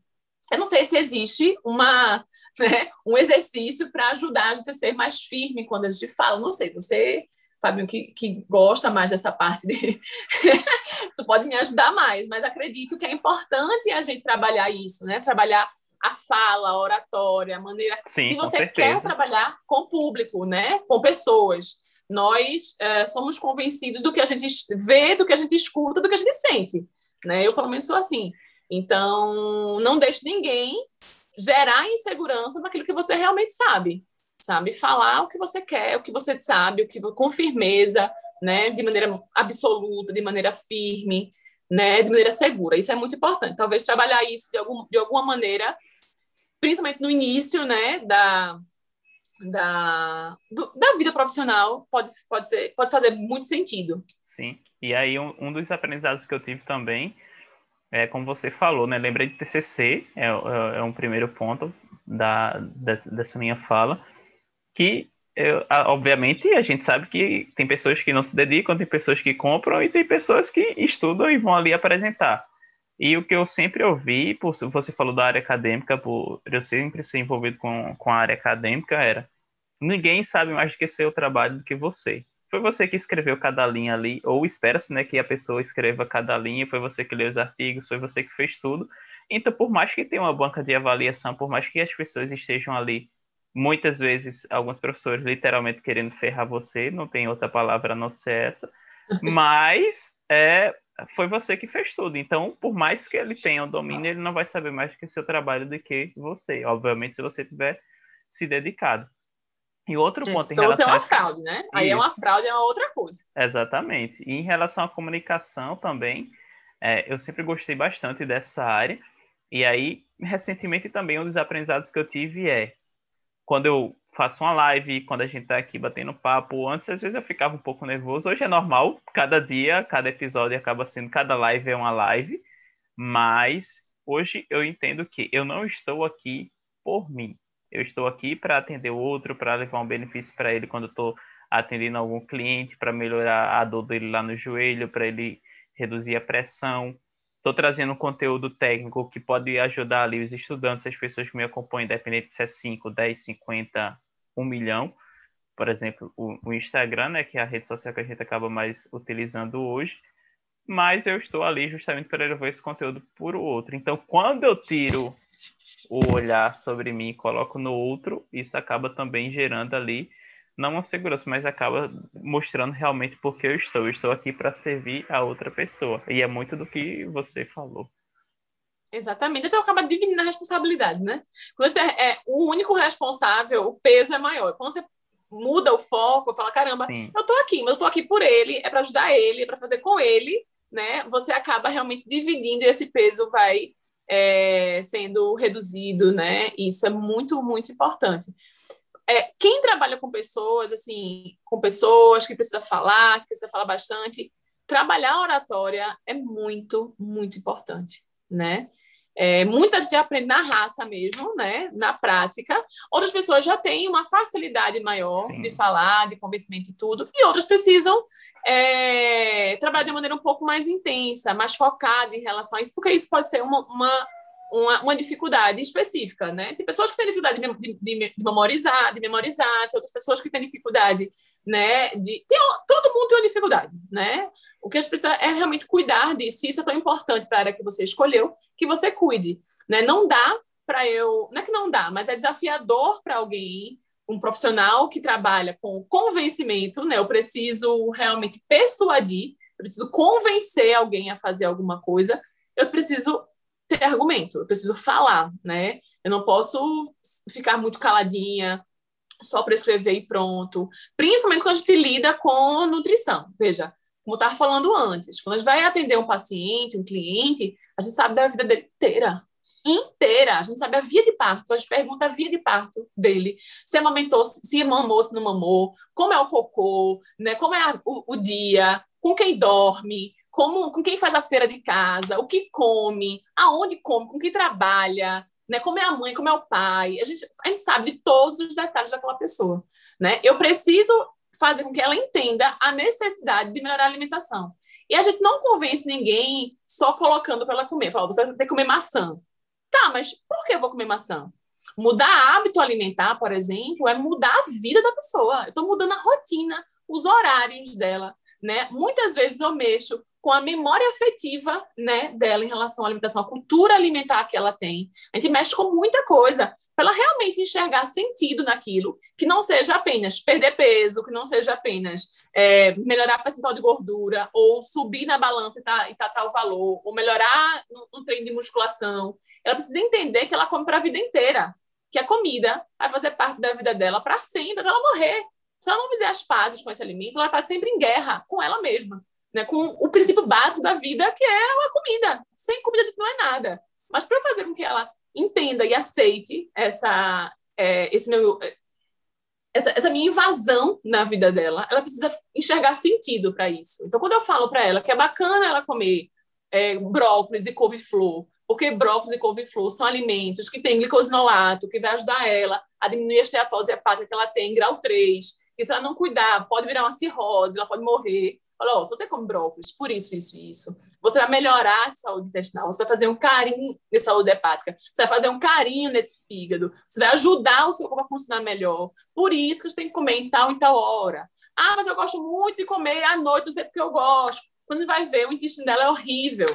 Eu não sei se existe uma, né, um exercício para ajudar a gente a ser mais firme quando a gente fala. Não sei, você, Fabinho, que, que gosta mais dessa parte de. tu pode me ajudar mais, mas acredito que é importante a gente trabalhar isso, né? Trabalhar a fala, a oratória, a maneira. Sim, se você quer trabalhar com público, né? Com pessoas. Nós é, somos convencidos do que a gente vê, do que a gente escuta, do que a gente sente. Né? Eu, pelo menos, sou assim. Então, não deixe ninguém gerar insegurança naquilo que você realmente sabe, sabe? Falar o que você quer, o que você sabe, o que com firmeza, né? De maneira absoluta, de maneira firme, né? De maneira segura. Isso é muito importante. Talvez trabalhar isso de, algum, de alguma maneira, principalmente no início, né? Da da, do, da vida profissional pode, pode, ser, pode fazer muito sentido. Sim, e aí um, um dos aprendizados que eu tive também é, como você falou, né? Lembrei de TCC, é, é, é um primeiro ponto da, dessa, dessa minha fala, que eu, obviamente a gente sabe que tem pessoas que não se dedicam, tem pessoas que compram e tem pessoas que estudam e vão ali apresentar. E o que eu sempre ouvi, por, você falou da área acadêmica, por eu sempre ser envolvido com, com a área acadêmica, era ninguém sabe mais do que seu trabalho do que você foi você que escreveu cada linha ali, ou espera-se né, que a pessoa escreva cada linha, foi você que leu os artigos, foi você que fez tudo. Então, por mais que tenha uma banca de avaliação, por mais que as pessoas estejam ali, muitas vezes, alguns professores literalmente querendo ferrar você, não tem outra palavra a não ser essa, mas é, foi você que fez tudo. Então, por mais que ele tenha o domínio, ele não vai saber mais que o seu trabalho do que você. Obviamente, se você tiver se dedicado. E outro ponto em então, relação... Então, você é uma fraude, né? Aí Isso. é uma fraude, é uma outra coisa. Exatamente. E em relação à comunicação também, é, eu sempre gostei bastante dessa área. E aí, recentemente também, um dos aprendizados que eu tive é, quando eu faço uma live, quando a gente tá aqui batendo papo, antes às vezes eu ficava um pouco nervoso, hoje é normal, cada dia, cada episódio acaba sendo, cada live é uma live, mas hoje eu entendo que eu não estou aqui por mim, eu estou aqui para atender o outro, para levar um benefício para ele quando estou atendendo algum cliente, para melhorar a dor dele lá no joelho, para ele reduzir a pressão. Estou trazendo um conteúdo técnico que pode ajudar ali os estudantes, as pessoas que me acompanham, independente se é 5, 10, 50, 1 milhão. Por exemplo, o, o Instagram, né, que é a rede social que a gente acaba mais utilizando hoje. Mas eu estou ali justamente para levar esse conteúdo por outro. Então, quando eu tiro o olhar sobre mim e coloco no outro, isso acaba também gerando ali não uma segurança, mas acaba mostrando realmente porque eu estou. Eu estou aqui para servir a outra pessoa. E é muito do que você falou. Exatamente. A gente acaba dividindo a responsabilidade, né? Quando você é o único responsável, o peso é maior. Quando você muda o foco, fala, caramba, Sim. eu tô aqui, mas eu tô aqui por ele, é para ajudar ele, é para fazer com ele, né? Você acaba realmente dividindo e esse peso vai é, sendo reduzido, né? Isso é muito, muito importante é, quem trabalha com pessoas, assim, com pessoas que precisa falar, que precisa falar bastante, trabalhar a oratória é muito, muito importante, né? É, muita gente aprende na raça mesmo, né? Na prática. Outras pessoas já têm uma facilidade maior Sim. de falar, de convencimento e tudo, e outras precisam é, trabalhar de maneira um pouco mais intensa, mais focada em relação a isso, porque isso pode ser uma, uma uma, uma, dificuldade específica, né? Tem pessoas que têm dificuldade de, de, de, memorizar, de memorizar, tem outras pessoas que têm dificuldade, né? De, tem, todo mundo tem uma dificuldade, né? O que a gente precisa é realmente cuidar disso. Isso é tão importante para a área que você escolheu, que você cuide, né? Não dá para eu, não é que não dá, mas é desafiador para alguém, um profissional que trabalha com convencimento, né? Eu preciso realmente persuadir, eu preciso convencer alguém a fazer alguma coisa, eu preciso ter argumento, eu preciso falar, né? Eu não posso ficar muito caladinha, só para escrever e pronto. Principalmente quando a gente lida com nutrição. Veja, como eu estava falando antes, quando a gente vai atender um paciente, um cliente, a gente sabe da vida dele inteira. Inteira. A gente sabe a via de parto. A gente pergunta a via de parto dele. Se amamentou, se mamou, se não mamou, como é o cocô, né? como é a, o, o dia, com quem dorme, como, com quem faz a feira de casa, o que come, aonde come, com quem trabalha, né? Como é a mãe, como é o pai. A gente, a gente sabe de todos os detalhes daquela pessoa, né? Eu preciso fazer com que ela entenda a necessidade de melhorar a alimentação. E a gente não convence ninguém só colocando para ela comer. Fala, você ter que comer maçã. Tá, mas por que eu vou comer maçã? Mudar hábito alimentar, por exemplo, é mudar a vida da pessoa. Eu estou mudando a rotina, os horários dela, né? Muitas vezes eu mexo com a memória afetiva né, dela em relação à alimentação, a cultura alimentar que ela tem. A gente mexe com muita coisa para ela realmente enxergar sentido naquilo, que não seja apenas perder peso, que não seja apenas é, melhorar a percentual de gordura, ou subir na balança e tá, e tá tal valor, ou melhorar no, no treino de musculação. Ela precisa entender que ela come para a vida inteira, que a comida vai fazer parte da vida dela para sempre, até ela morrer. Se ela não fizer as pazes com esse alimento, ela está sempre em guerra com ela mesma né, com o princípio básico da vida, que é a comida. Sem comida a gente não é nada. Mas para fazer com que ela entenda e aceite essa, é, esse meu, essa, essa, minha invasão na vida dela, ela precisa enxergar sentido para isso. Então, quando eu falo para ela que é bacana ela comer é, brócolis e couve-flor, porque brócolis e couve-flor são alimentos que têm glicosinolato, que vai ajudar ela a diminuir a esteatose hepática que ela tem em grau 3, que se ela não cuidar, pode virar uma cirrose, ela pode morrer. Fala, oh, se você come brócolis por isso, isso e isso, você vai melhorar a saúde intestinal, você vai fazer um carinho de saúde hepática, você vai fazer um carinho nesse fígado, você vai ajudar o seu corpo a funcionar melhor. Por isso que você tem que comer em tal e tal hora. Ah, mas eu gosto muito de comer à noite, não sei porque eu gosto. Quando vai ver, o intestino dela é horrível.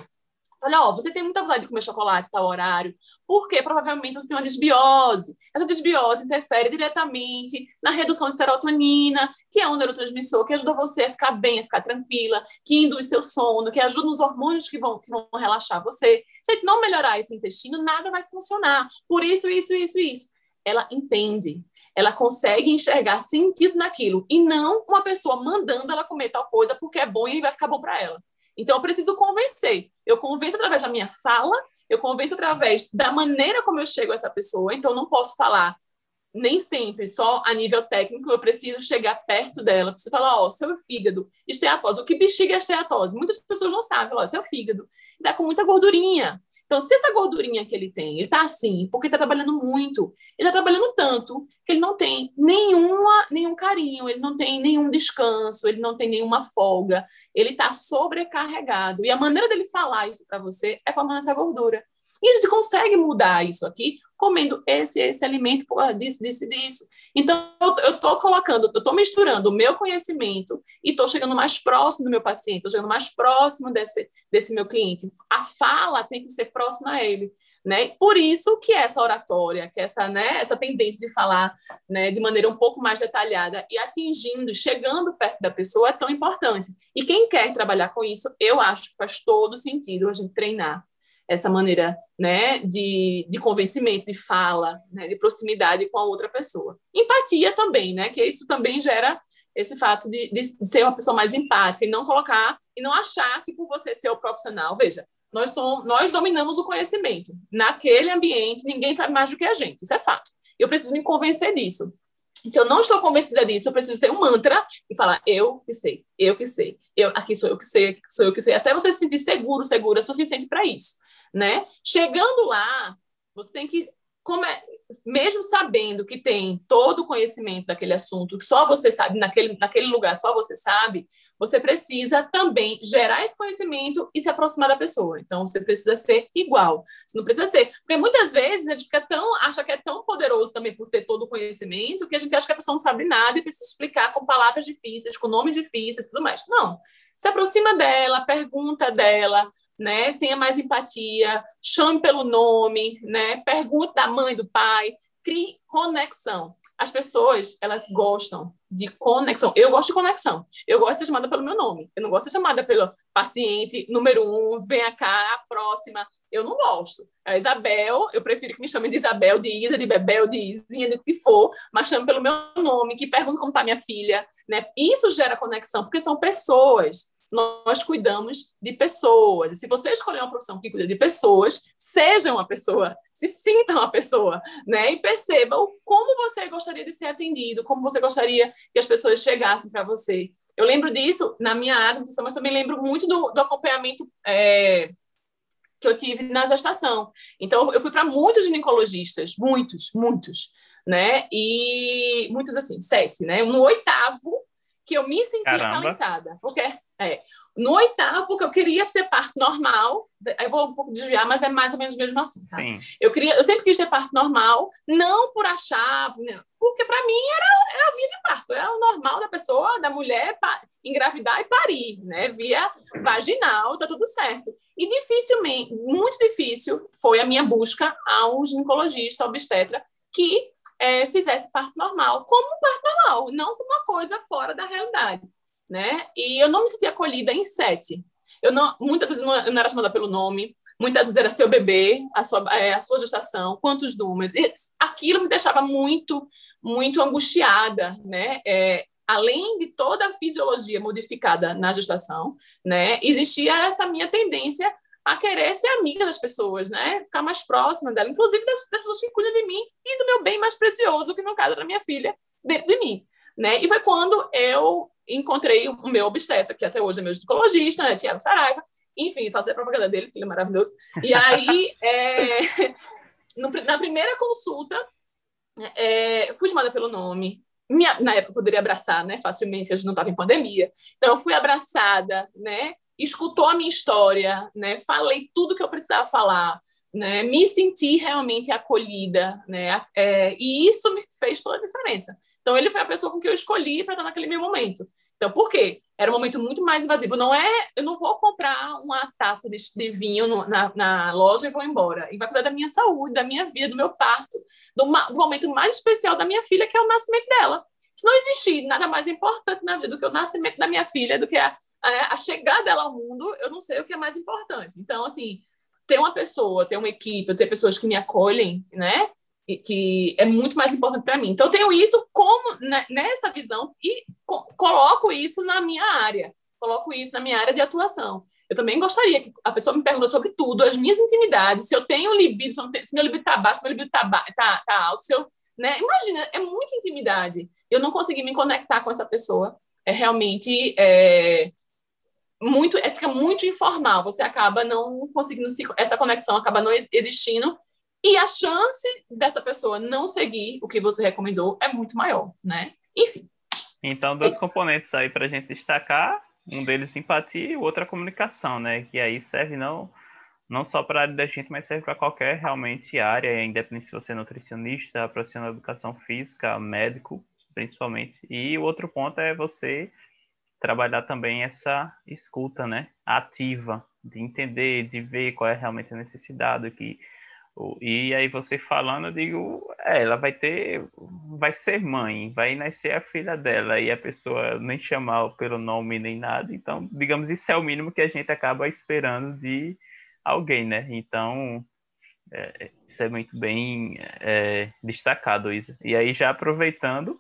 Olha, ó, você tem muita vontade de comer chocolate tal horário, porque provavelmente você tem uma desbiose. Essa desbiose interfere diretamente na redução de serotonina, que é um neurotransmissor que ajuda você a ficar bem, a ficar tranquila, que induz seu sono, que ajuda nos hormônios que vão, que vão relaxar você. Se não melhorar esse intestino, nada vai funcionar. Por isso, isso, isso, isso. Ela entende. Ela consegue enxergar sentido naquilo e não uma pessoa mandando ela comer tal coisa porque é bom e vai ficar bom para ela. Então, eu preciso convencer. Eu convenço através da minha fala, eu convenço através da maneira como eu chego a essa pessoa. Então, não posso falar nem sempre só a nível técnico, eu preciso chegar perto dela, preciso falar, ó, seu fígado, esteatose, o que bexiga é esteatose? Muitas pessoas não sabem, ó, seu fígado está com muita gordurinha. Então, se essa gordurinha que ele tem, ele está assim, porque está trabalhando muito, ele está trabalhando tanto que ele não tem nenhuma, nenhum carinho, ele não tem nenhum descanso, ele não tem nenhuma folga, ele está sobrecarregado. E a maneira dele falar isso para você é formando essa gordura. E a gente consegue mudar isso aqui comendo esse esse alimento, disso, disso, disso. Então, eu estou colocando, eu estou misturando o meu conhecimento e estou chegando mais próximo do meu paciente, estou chegando mais próximo desse, desse meu cliente. A fala tem que ser próxima a ele. Né? Por isso que essa oratória, que essa, né, essa tendência de falar né, de maneira um pouco mais detalhada e atingindo, chegando perto da pessoa é tão importante. E quem quer trabalhar com isso, eu acho que faz todo sentido a gente treinar essa maneira né, de, de convencimento, de fala, né, de proximidade com a outra pessoa. Empatia também, né, que isso também gera esse fato de, de ser uma pessoa mais empática e não colocar e não achar que por você ser o profissional, veja, nós somos, nós dominamos o conhecimento. Naquele ambiente, ninguém sabe mais do que a gente, isso é fato. Eu preciso me convencer disso. Se eu não estou convencida disso, eu preciso ter um mantra e falar eu que sei, eu que sei, eu aqui sou eu que sei, sou eu que sei, até você se sentir seguro, segura o suficiente para isso né? Chegando lá, você tem que é, mesmo sabendo que tem todo o conhecimento daquele assunto, que só você sabe, naquele, naquele lugar só você sabe, você precisa também gerar esse conhecimento e se aproximar da pessoa. Então, você precisa ser igual. Você não precisa ser. Porque muitas vezes a gente fica tão, acha que é tão poderoso também por ter todo o conhecimento que a gente acha que a pessoa não sabe nada e precisa explicar com palavras difíceis, com nomes difíceis e tudo mais. Não. Se aproxima dela, pergunta dela, né? Tenha mais empatia, chame pelo nome, né? Pergunte da mãe, do pai, crie conexão. As pessoas, elas gostam de conexão. Eu gosto de conexão. Eu gosto de ser chamada pelo meu nome. Eu não gosto de ser chamada pelo paciente número um, venha cá, a próxima. Eu não gosto. A Isabel, eu prefiro que me chamem de Isabel, de Isa, de Bebel, de Izinha, do que for, mas chame pelo meu nome, que pergunte como está minha filha. Né? Isso gera conexão, porque são pessoas nós cuidamos de pessoas. E se você escolher uma profissão que cuida de pessoas, seja uma pessoa, se sinta uma pessoa, né? E perceba o, como você gostaria de ser atendido, como você gostaria que as pessoas chegassem para você. Eu lembro disso na minha área, mas também lembro muito do, do acompanhamento é, que eu tive na gestação. Então, eu fui para muitos ginecologistas, muitos, muitos, né? E muitos assim, sete, né? No oitavo que eu me sentia Caramba. acalentada. Porque, é, no oitavo, porque eu queria ter parto normal, eu vou um pouco desviar, mas é mais ou menos o mesmo assunto. Tá? Eu, queria, eu sempre quis ter parto normal, não por achar, porque para mim era, era a vida de parto, é o normal da pessoa, da mulher, engravidar e parir, né? Via vaginal, tá tudo certo. E dificilmente, muito difícil, foi a minha busca a um ginecologista obstetra que é, fizesse parto normal, como um parto normal, não como uma coisa fora da realidade, né? E eu não me sentia acolhida em sete. Eu não, muitas vezes não, eu não era chamada pelo nome, muitas vezes era seu bebê, a sua, é, a sua gestação, quantos números. Aquilo me deixava muito, muito angustiada, né? É, além de toda a fisiologia modificada na gestação, né? Existia essa minha tendência a querer ser amiga das pessoas, né? Ficar mais próxima dela, inclusive das, das pessoas que cuidam de mim e do meu bem mais precioso, que no caso da minha filha, dentro de mim, né? E foi quando eu encontrei o meu obstetra, que até hoje é meu ginecologista, né? Tiago Saraiva, enfim, faço a propaganda dele, que ele é maravilhoso. E aí, é, na primeira consulta, é, fui chamada pelo nome, minha, na época eu poderia abraçar, né, facilmente, a gente não estava em pandemia. Então, eu fui abraçada, né, escutou a minha história, né? Falei tudo que eu precisava falar, né? Me senti realmente acolhida, né? É, e isso me fez toda a diferença. Então ele foi a pessoa com que eu escolhi para estar naquele meu momento. Então por quê? Era um momento muito mais invasivo. Não é, eu não vou comprar uma taça de, de vinho no, na, na, loja e vou embora. E vai cuidar da minha saúde, da minha vida, do meu parto, do, do momento mais especial da minha filha, que é o nascimento dela. Se não existir nada mais importante na vida do que o nascimento da minha filha, do que a, a, a chegada dela ao mundo, eu não sei o que é mais importante. Então, assim, ter uma pessoa, ter uma equipe, ter pessoas que me acolhem, né? Que é muito mais importante para mim. Então, eu tenho isso como né, nessa visão e co coloco isso na minha área, coloco isso na minha área de atuação. Eu também gostaria que a pessoa me pergunte sobre tudo, as minhas intimidades, se eu tenho libido, se, tenho, se meu libido está baixo, se meu libido está tá, tá alto, se eu, né? Imagina, é muita intimidade. Eu não consegui me conectar com essa pessoa. É realmente é, muito, é, fica muito informal, você acaba não conseguindo se, essa conexão acaba não existindo e a chance dessa pessoa não seguir o que você recomendou é muito maior, né? Enfim. Então, dois componentes aí para a gente destacar, um deles simpatia e o outro a comunicação, né? Que aí serve não não só para a área da gente, mas serve para qualquer realmente área, independente se você é nutricionista, profissional de educação física, médico, principalmente. E o outro ponto é você trabalhar também essa escuta, né, ativa, de entender, de ver qual é realmente a necessidade que e aí você falando, eu digo, é, ela vai ter, vai ser mãe, vai nascer a filha dela e a pessoa nem chamar pelo nome nem nada. Então, digamos, isso é o mínimo que a gente acaba esperando de alguém, né? Então, é, isso é muito bem é, destacado, Isa. E aí, já aproveitando,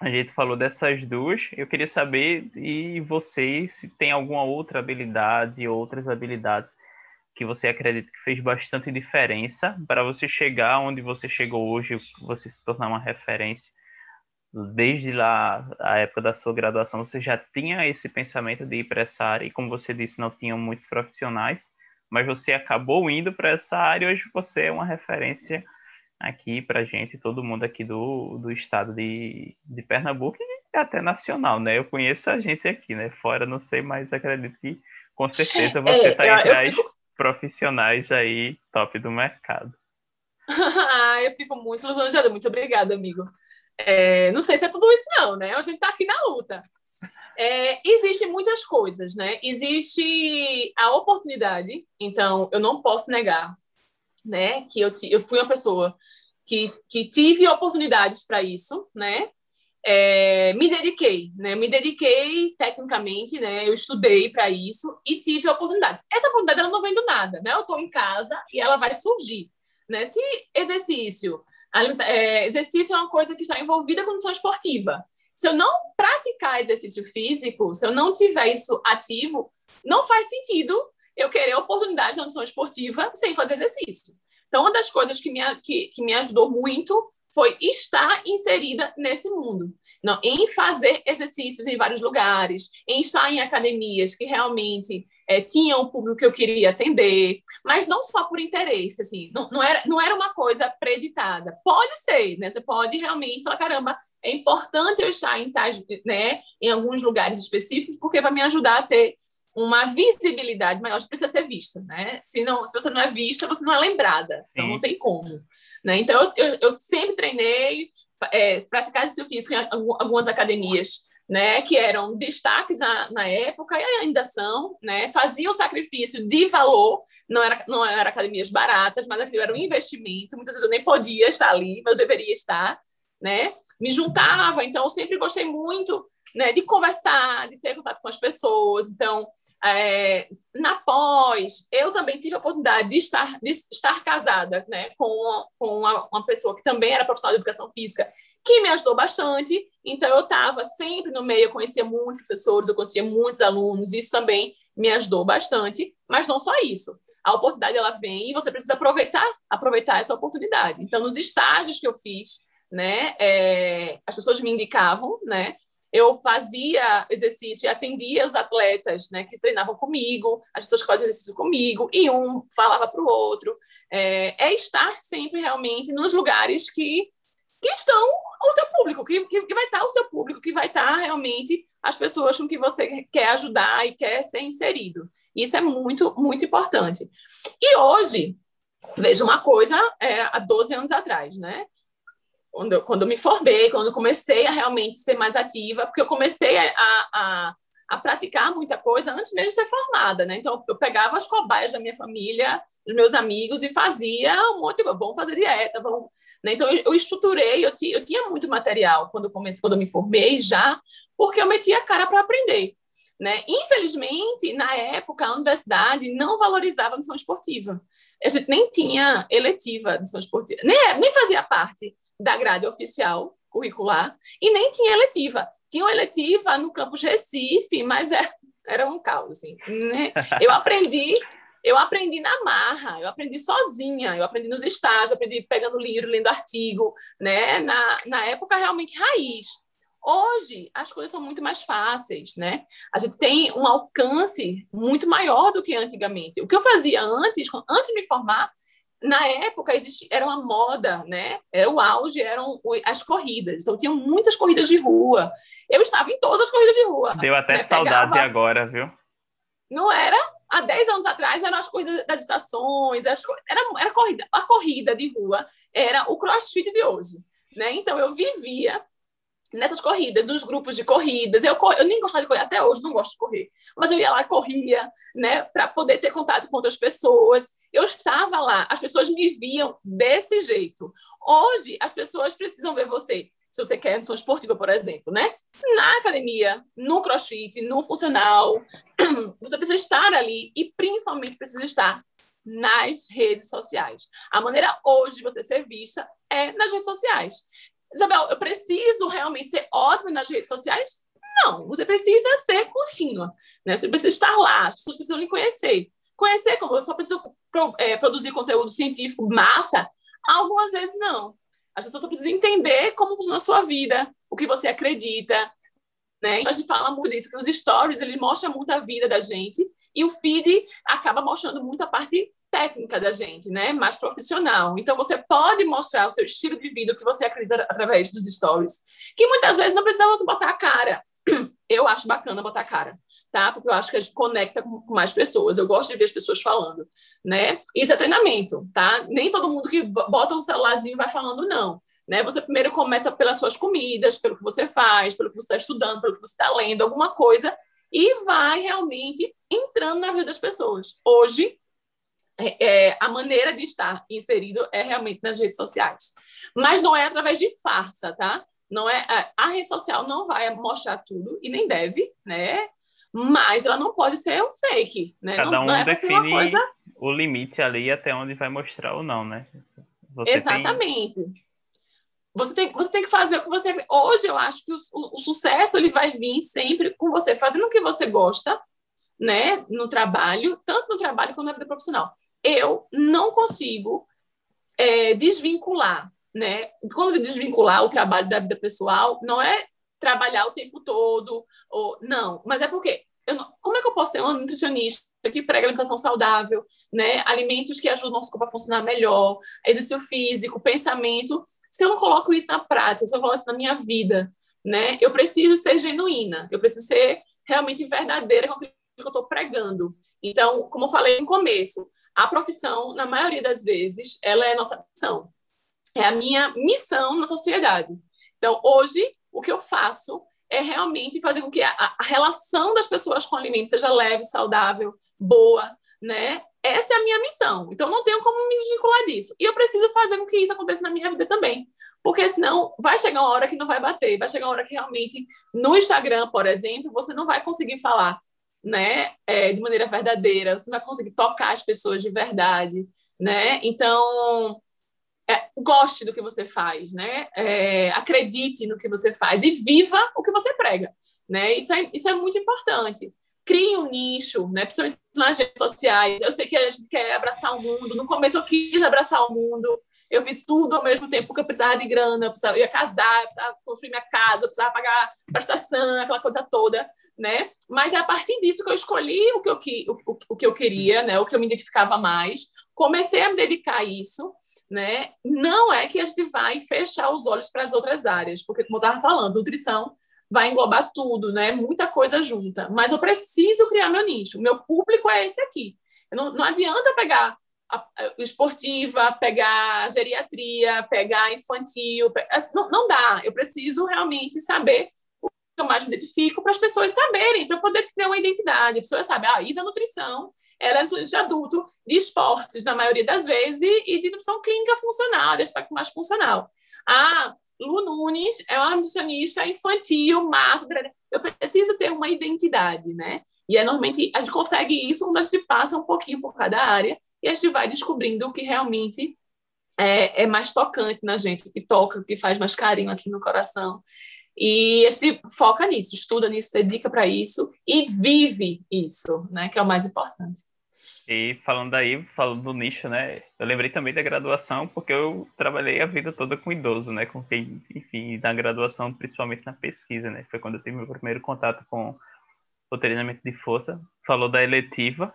a gente falou dessas duas, eu queria saber e você se tem alguma outra habilidade, outras habilidades que você acredita que fez bastante diferença para você chegar onde você chegou hoje, você se tornar uma referência. Desde lá, a época da sua graduação, você já tinha esse pensamento de ir para essa área, e como você disse, não tinham muitos profissionais, mas você acabou indo para essa área e hoje você é uma referência aqui para gente, todo mundo aqui do, do estado de, de Pernambuco e até nacional, né? Eu conheço a gente aqui, né? Fora não sei, mas acredito que com certeza você está é, entre eu, as fico... profissionais aí top do mercado. eu fico muito lisonjeada, muito obrigada, amigo. É, não sei se é tudo isso não, né? A gente está aqui na luta. É, Existem muitas coisas, né? Existe a oportunidade, então eu não posso negar, né? Que eu, eu fui uma pessoa que, que tive oportunidades para isso, né? É, me dediquei, né? Me dediquei tecnicamente, né? Eu estudei para isso e tive a oportunidade. Essa oportunidade ela não vem do nada, né? Eu estou em casa e ela vai surgir, né? Se exercício, é, exercício é uma coisa que está envolvida com condição esportiva. Se eu não praticar exercício físico, se eu não tiver isso ativo, não faz sentido eu querer oportunidade na condição esportiva sem fazer exercício. Então, uma das coisas que me, que, que me ajudou muito foi estar inserida nesse mundo. Não, em fazer exercícios em vários lugares, em estar em academias que realmente é, tinham o público que eu queria atender, mas não só por interesse, assim, não, não, era, não era uma coisa preditada. Pode ser, né? Você pode realmente falar, caramba, é importante eu estar em, né, em alguns lugares específicos, porque vai me ajudar a ter uma visibilidade maior, precisa ser vista, né? Se, não, se você não é vista, você não é lembrada, então não tem como. Né? Então, eu, eu, sempre treinei, é, praticar exercício físico em algumas academias, né, que eram destaques na, na, época e ainda são, né, faziam sacrifício de valor, não era não eram academias baratas, mas aquilo era um investimento, muitas vezes eu nem podia estar ali, mas eu deveria estar, né, me juntava, então eu sempre gostei muito né, de conversar, de ter contato com as pessoas. Então, é, na pós, eu também tive a oportunidade de estar, de estar casada né, com, uma, com uma, uma pessoa que também era profissional de educação física, que me ajudou bastante. Então, eu estava sempre no meio, eu conhecia muitos professores, eu conhecia muitos alunos, isso também me ajudou bastante. Mas não só isso. A oportunidade ela vem e você precisa aproveitar, aproveitar essa oportunidade. Então, nos estágios que eu fiz, né, é, as pessoas me indicavam, né, eu fazia exercício e atendia os atletas né, que treinavam comigo, as pessoas que faziam exercício comigo, e um falava para o outro. É, é, estar sempre realmente nos lugares que, que estão o seu público, que, que, que vai estar o seu público, que vai estar realmente as pessoas com que você quer ajudar e quer ser inserido. Isso é muito, muito importante. E hoje, veja uma coisa, é, há 12 anos atrás, né? Quando eu, quando eu me formei, quando eu comecei a realmente ser mais ativa, porque eu comecei a, a, a praticar muita coisa antes mesmo de ser formada, né? Então, eu pegava as cobaias da minha família, dos meus amigos, e fazia um monte de coisa. Vamos fazer dieta, vamos... Né? Então, eu, eu estruturei, eu, eu tinha muito material quando eu comecei, quando eu me formei já, porque eu metia a cara para aprender. Né? Infelizmente, na época, a universidade não valorizava a missão esportiva. A gente nem tinha eletiva de missão esportiva, nem, nem fazia parte da grade oficial curricular e nem tinha eletiva. Tinha uma eletiva no campus Recife, mas era, é, era um caos. Assim, né? Eu aprendi eu aprendi na marra, eu aprendi sozinha, eu aprendi nos estágios, aprendi pegando livro, lendo artigo, né? Na, na época realmente raiz. Hoje, as coisas são muito mais fáceis, né? A gente tem um alcance muito maior do que antigamente. O que eu fazia antes, antes de me formar, na época existia, era uma moda, né? Era o auge, eram as corridas. Então, tinham muitas corridas de rua. Eu estava em todas as corridas de rua. Deu até né? saudade Pegava... agora, viu? Não era? Há 10 anos atrás eram as corridas das estações, as... era, era corrida. A corrida de rua era o crossfit de hoje. Né? Então, eu vivia nessas corridas, nos grupos de corridas. Eu, eu nem gostava de correr, até hoje não gosto de correr, mas eu ia lá e corria, né, para poder ter contato com outras pessoas. Eu estava lá, as pessoas me viam desse jeito. Hoje, as pessoas precisam ver você. Se você quer educação esportiva, por exemplo, né? Na academia, no crossfit, no funcional, você precisa estar ali e principalmente precisa estar nas redes sociais. A maneira hoje de você ser vista é nas redes sociais. Isabel, eu preciso realmente ser ótima nas redes sociais? Não, você precisa ser contínua. Né? Você precisa estar lá, as pessoas precisam lhe conhecer. Conhecer como eu só preciso pro, é, produzir conteúdo científico massa? Algumas vezes não. As pessoas só precisam entender como funciona a sua vida, o que você acredita. Né? A gente fala muito disso, que os stories eles mostram muito a vida da gente e o feed acaba mostrando muito a parte técnica da gente, né? Mais profissional. Então você pode mostrar o seu estilo de vida, o que você acredita através dos stories, que muitas vezes não precisa você botar a cara. Eu acho bacana botar a cara, tá? Porque eu acho que a gente conecta com mais pessoas. Eu gosto de ver as pessoas falando, né? Isso é treinamento, tá? Nem todo mundo que bota um celularzinho vai falando não. Né? Você primeiro começa pelas suas comidas, pelo que você faz, pelo que você está estudando, pelo que você está lendo, alguma coisa, e vai realmente entrando na vida das pessoas. Hoje, é, é, a maneira de estar inserido é realmente nas redes sociais. Mas não é através de farsa, tá? Não é, é a rede social não vai mostrar tudo e nem deve, né? Mas ela não pode ser um fake, né? Cada não, um não é define coisa... o limite ali até onde vai mostrar ou não, né? Você Exatamente. Tem... Você tem, você tem que fazer o que você. Hoje eu acho que o, o, o sucesso ele vai vir sempre com você fazendo o que você gosta, né? No trabalho, tanto no trabalho quanto na vida profissional eu não consigo é, desvincular, né? Quando desvincular o trabalho da vida pessoal, não é trabalhar o tempo todo, ou não, mas é porque não, como é que eu posso ter uma nutricionista que prega alimentação saudável, né? Alimentos que ajudam nosso corpo a funcionar melhor, exercício físico, pensamento, se eu não coloco isso na prática, se eu coloco isso na minha vida, né? Eu preciso ser genuína, eu preciso ser realmente verdadeira com aquilo que eu estou pregando. Então, como eu falei no começo, a profissão, na maioria das vezes, ela é nossa missão. É a minha missão na sociedade. Então, hoje, o que eu faço é realmente fazer com que a, a relação das pessoas com o alimento seja leve, saudável, boa, né? Essa é a minha missão. Então, não tenho como me desvincular disso. E eu preciso fazer com que isso aconteça na minha vida também. Porque senão vai chegar uma hora que não vai bater. Vai chegar uma hora que realmente, no Instagram, por exemplo, você não vai conseguir falar né, é, de maneira verdadeira, você não vai conseguir tocar as pessoas de verdade, né? Então, é, goste do que você faz, né? É, acredite no que você faz e viva o que você prega, né? Isso é, isso é muito importante. Crie um nicho, né? Principalmente nas redes sociais. Eu sei que a gente quer abraçar o mundo. No começo eu quis abraçar o mundo. Eu fiz tudo ao mesmo tempo porque eu precisava de grana, eu, precisava, eu ia casar, eu precisava construir minha casa, eu precisava pagar prestação, aquela coisa toda né? Mas é a partir disso que eu escolhi o que eu, o, o que eu queria, né? O que eu me identificava mais. Comecei a me dedicar a isso, né? Não é que a gente vai fechar os olhos para as outras áreas, porque como eu estava falando, nutrição vai englobar tudo, né? Muita coisa junta. Mas eu preciso criar meu nicho. Meu público é esse aqui. Não, não adianta pegar a, esportiva, pegar a geriatria, pegar infantil. Não, não dá. Eu preciso realmente saber eu mais me identifico, para as pessoas saberem, para poder criar uma identidade. A pessoa sabe, ah, Isa é nutrição, ela é nutricionista de adulto, de esportes, na maioria das vezes, e, de nutrição clínica funcional, de aspecto mais funcional. Ah, Lu Nunes é uma nutricionista infantil, massa. Eu preciso ter uma identidade, né? E é normalmente a gente consegue isso quando a gente passa um pouquinho por cada área e a gente vai descobrindo o que realmente é, é mais tocante na gente, o que toca, o que faz mais carinho aqui no coração. E a gente foca nisso, estuda nisso, dedica para isso e vive isso, né? Que é o mais importante. E falando aí, falando do nicho, né? Eu lembrei também da graduação, porque eu trabalhei a vida toda com idoso, né? Com quem, enfim, na graduação, principalmente na pesquisa, né? Foi quando eu tive meu primeiro contato com o treinamento de força. Falou da eletiva.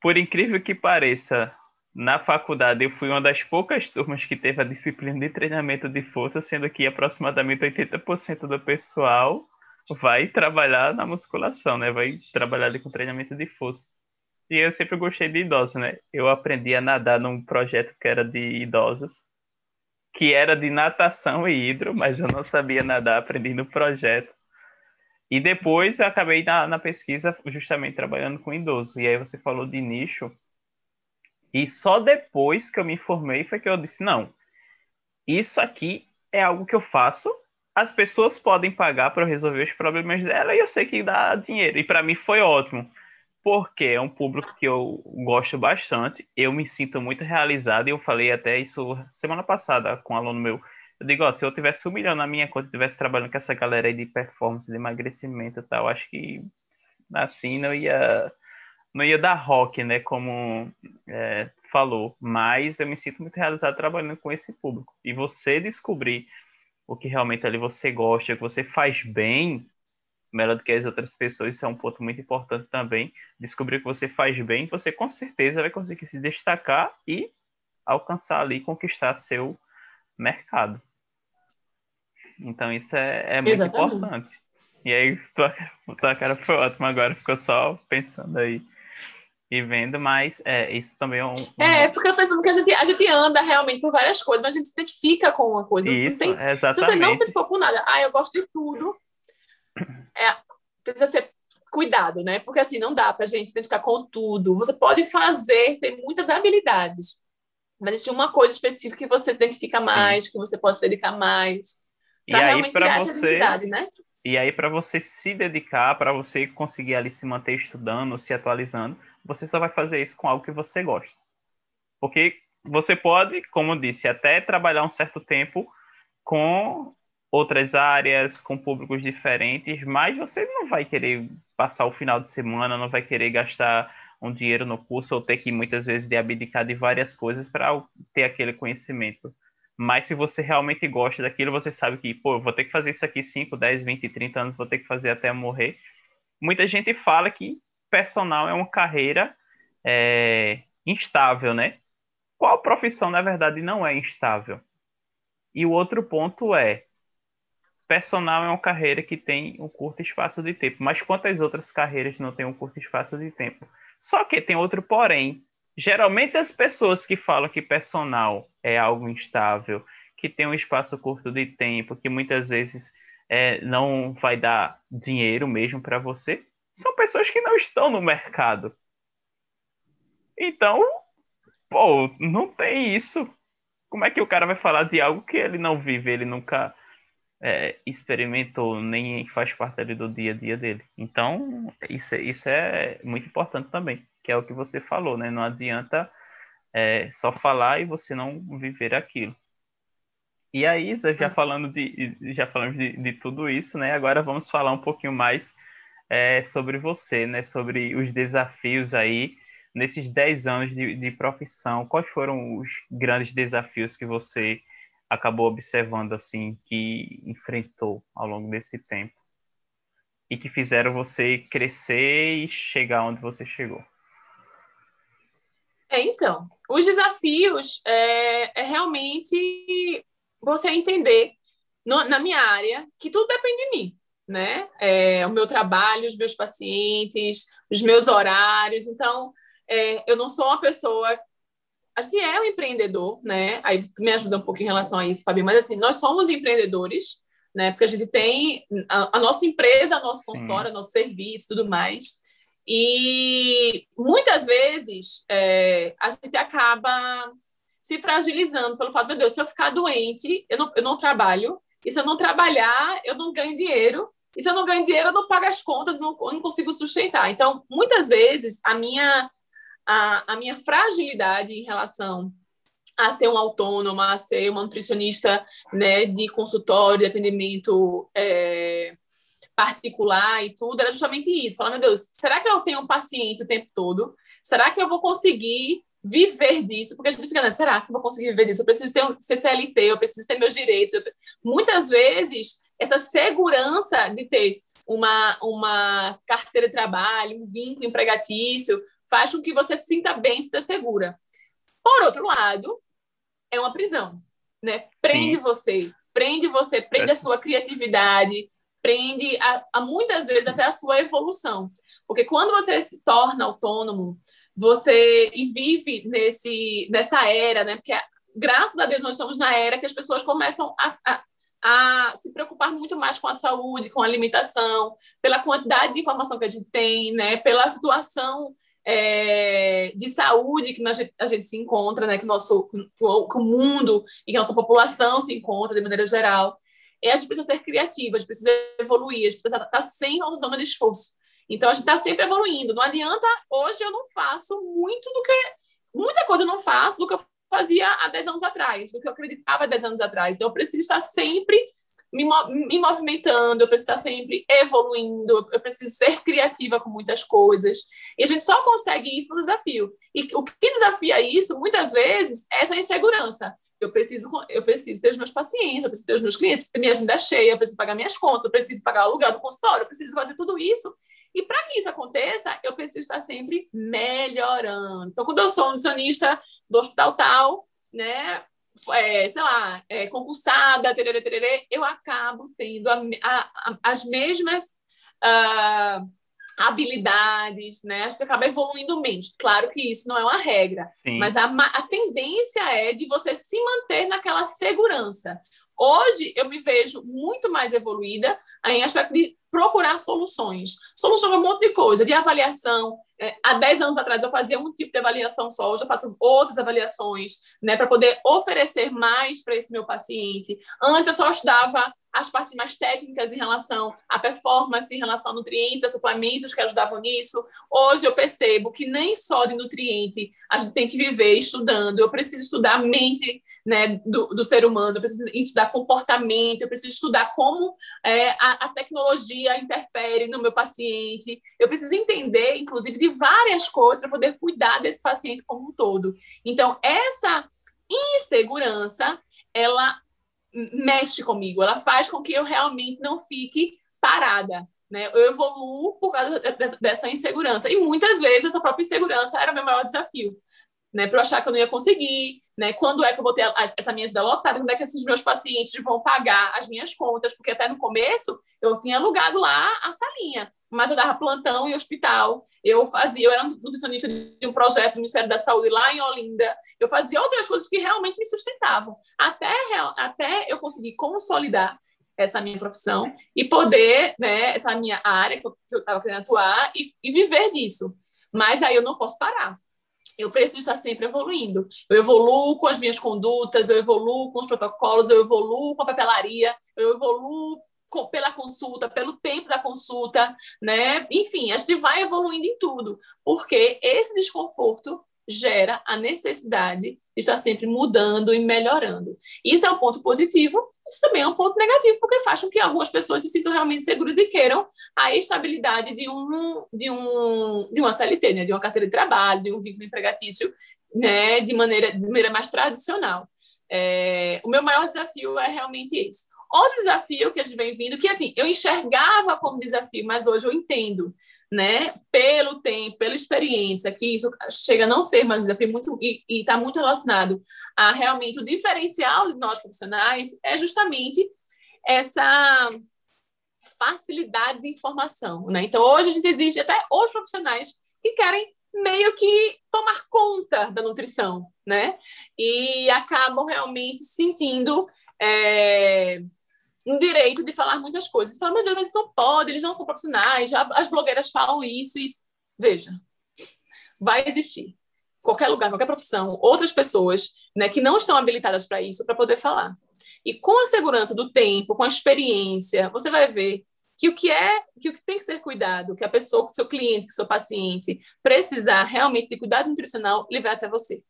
Por incrível que pareça, na faculdade eu fui uma das poucas turmas que teve a disciplina de treinamento de força, sendo que aproximadamente 80% do pessoal vai trabalhar na musculação, né? Vai trabalhar com treinamento de força. E eu sempre gostei de idosos, né? Eu aprendi a nadar num projeto que era de idosos, que era de natação e hidro, mas eu não sabia nadar, aprendi no projeto. E depois eu acabei na, na pesquisa justamente trabalhando com idoso. E aí você falou de nicho. E só depois que eu me informei foi que eu disse, não, isso aqui é algo que eu faço, as pessoas podem pagar para resolver os problemas dela e eu sei que dá dinheiro. E para mim foi ótimo porque é um público que eu gosto bastante, eu me sinto muito realizado, e eu falei até isso semana passada com um aluno meu. Eu digo, se eu tivesse um milhão na minha conta e estivesse trabalhando com essa galera aí de performance, de emagrecimento e tal, acho que assim não ia, não ia dar rock, né, como é, falou. Mas eu me sinto muito realizado trabalhando com esse público. E você descobrir o que realmente ali você gosta, o que você faz bem, melhor do que as outras pessoas, isso é um ponto muito importante também. Descobrir que você faz bem, você com certeza vai conseguir se destacar e alcançar ali, conquistar seu mercado. Então isso é, é muito Exatamente. importante. E aí, tua, tua cara foi ótima agora, ficou só pensando aí e vendo, mas é, isso também é um. um... É, porque eu penso que a gente, a gente anda realmente por várias coisas, mas a gente se identifica com uma coisa. Isso, tem, exatamente. Se você não se identificou com nada, ah, eu gosto de tudo, é, precisa ser cuidado, né? Porque assim, não dá para a gente se identificar com tudo. Você pode fazer, tem muitas habilidades, mas existe uma coisa específica que você se identifica mais, Sim. que você pode se dedicar mais. E aí, para você. Né? E aí, para você se dedicar, para você conseguir ali se manter estudando, se atualizando, você só vai fazer isso com algo que você gosta. Porque você pode, como eu disse, até trabalhar um certo tempo com outras áreas, com públicos diferentes, mas você não vai querer passar o final de semana, não vai querer gastar um dinheiro no curso ou ter que muitas vezes de abdicar de várias coisas para ter aquele conhecimento. Mas se você realmente gosta daquilo, você sabe que, pô, vou ter que fazer isso aqui 5, 10, 20, 30 anos, vou ter que fazer até morrer. Muita gente fala que personal é uma carreira é, instável, né? Qual profissão, na verdade, não é instável? E o outro ponto é, personal é uma carreira que tem um curto espaço de tempo, mas quantas outras carreiras não têm um curto espaço de tempo? Só que tem outro porém. Geralmente as pessoas que falam que personal é algo instável, que tem um espaço curto de tempo, que muitas vezes é, não vai dar dinheiro mesmo para você, são pessoas que não estão no mercado. Então, pô, não tem isso. Como é que o cara vai falar de algo que ele não vive, ele nunca é, experimentou, nem faz parte ali do dia a dia dele. Então, isso, isso é muito importante também, que é o que você falou, né? Não adianta é, só falar e você não viver aquilo. E aí, já hum. falando de, já falamos de, de tudo isso, né? Agora vamos falar um pouquinho mais é, sobre você, né? Sobre os desafios aí nesses 10 anos de, de profissão. Quais foram os grandes desafios que você acabou observando assim que enfrentou ao longo desse tempo e que fizeram você crescer e chegar onde você chegou? É, então, os desafios é, é realmente você entender no, na minha área que tudo depende de mim, né? É, o meu trabalho, os meus pacientes, os meus horários. Então, é, eu não sou uma pessoa a gente é um empreendedor, né? Aí você me ajuda um pouco em relação a isso, Fabi, mas assim, nós somos empreendedores, né? Porque a gente tem a, a nossa empresa, a nosso consultório, nosso serviço, tudo mais. E muitas vezes é, a gente acaba se fragilizando pelo fato, meu Deus, se eu ficar doente, eu não, eu não trabalho, e se eu não trabalhar, eu não ganho dinheiro, e se eu não ganho dinheiro, eu não pago as contas, não, eu não consigo sustentar. Então, muitas vezes, a minha a, a minha fragilidade em relação a ser um autônomo, a ser uma nutricionista né, de consultório, de atendimento é, particular e tudo, era justamente isso. Falar, meu Deus, será que eu tenho um paciente o tempo todo? Será que eu vou conseguir viver disso? Porque a gente fica, né, será que eu vou conseguir viver disso? Eu preciso ter um CCLT, eu preciso ter meus direitos. Eu... Muitas vezes, essa segurança de ter uma, uma carteira de trabalho, um vínculo empregatício, faz com que você se sinta bem, se sinta segura. Por outro lado, é uma prisão, né? Prende Sim. você, prende você, prende é. a sua criatividade, prende a, a, muitas vezes até a sua evolução. Porque quando você se torna autônomo, você e vive nesse nessa era, né? Porque graças a Deus nós estamos na era que as pessoas começam a, a, a se preocupar muito mais com a saúde, com a alimentação, pela quantidade de informação que a gente tem, né? Pela situação é, de saúde que a gente se encontra, né, que, nosso, que o mundo e que a nossa população se encontra de maneira geral. E a gente precisa ser criativa, a gente precisa evoluir, a gente precisa estar sem uma zona de esforço. Então, a gente está sempre evoluindo. Não adianta, hoje eu não faço muito do que. Muita coisa eu não faço do que eu fazia há 10 anos atrás, do que eu acreditava há 10 anos atrás. Então, eu preciso estar sempre me, me movimentando, eu preciso estar sempre evoluindo, eu preciso ser criativa com muitas coisas. E a gente só consegue isso no desafio. E o que desafia isso, muitas vezes, é essa insegurança. Eu preciso, eu preciso ter os meus pacientes, eu preciso ter os meus clientes, ter minha agenda cheia, eu preciso pagar minhas contas, eu preciso pagar o aluguel do consultório, eu preciso fazer tudo isso. E para que isso aconteça, eu preciso estar sempre melhorando. Então, quando eu sou um nutricionista do hospital tal, né, é, sei lá, é, concursada, tererê, tererê, eu acabo tendo a, a, as mesmas uh, habilidades, né? A gente acaba evoluindo menos. Claro que isso não é uma regra, Sim. mas a, a tendência é de você se manter naquela segurança. Hoje eu me vejo muito mais evoluída em aspecto de procurar soluções. Solução é um monte de coisa, de avaliação, é, há 10 anos atrás eu fazia um tipo de avaliação só, hoje eu faço outras avaliações, né, para poder oferecer mais para esse meu paciente. Antes eu só estudava as partes mais técnicas em relação à performance, em relação a nutrientes, a suplementos que ajudavam nisso. Hoje eu percebo que nem só de nutriente a gente tem que viver estudando. Eu preciso estudar a mente né, do, do ser humano, eu preciso estudar comportamento, eu preciso estudar como é, a, a tecnologia interfere no meu paciente. Eu preciso entender, inclusive, de várias coisas para poder cuidar desse paciente como um todo. Então, essa insegurança, ela mexe comigo, ela faz com que eu realmente não fique parada. Né? Eu evoluo por causa dessa insegurança. E muitas vezes essa própria insegurança era o meu maior desafio né, para eu achar que eu não ia conseguir, né, quando é que eu vou ter essa minha agenda lotada, quando é que esses meus pacientes vão pagar as minhas contas, porque até no começo eu tinha alugado lá a salinha, mas eu dava plantão em hospital, eu fazia, eu era nutricionista de um projeto do Ministério da Saúde lá em Olinda, eu fazia outras coisas que realmente me sustentavam, até, até eu conseguir consolidar essa minha profissão e poder, né, essa minha área que eu estava querendo atuar e, e viver disso. Mas aí eu não posso parar eu preciso estar sempre evoluindo. Eu evoluo com as minhas condutas, eu evoluo com os protocolos, eu evoluo com a papelaria, eu evoluo com, pela consulta, pelo tempo da consulta, né? Enfim, a gente vai evoluindo em tudo, porque esse desconforto gera a necessidade de estar sempre mudando e melhorando. Isso é um ponto positivo, isso também é um ponto negativo, porque faz com que algumas pessoas se sintam realmente seguras e queiram a estabilidade de, um, de, um, de uma CLT, né? de uma carteira de trabalho, de um vínculo empregatício, né? de, maneira, de maneira mais tradicional. É, o meu maior desafio é realmente esse. Outro desafio que a gente vem vindo, que assim, eu enxergava como desafio, mas hoje eu entendo, né, pelo tempo, pela experiência, que isso chega a não ser mais um desafio muito, e está muito relacionado a realmente o diferencial de nós profissionais, é justamente essa facilidade de informação. Né? Então, hoje a gente existe até outros profissionais que querem meio que tomar conta da nutrição, né? E acabam realmente sentindo. É um direito de falar muitas coisas. Fala, mas eles não podem, eles não são profissionais, as blogueiras falam isso isso. Veja, vai existir. Qualquer lugar, qualquer profissão, outras pessoas né, que não estão habilitadas para isso, para poder falar. E com a segurança do tempo, com a experiência, você vai ver que o que é, que o que tem que ser cuidado, que a pessoa, que seu cliente, que seu paciente precisar realmente de cuidado nutricional, ele vai até você.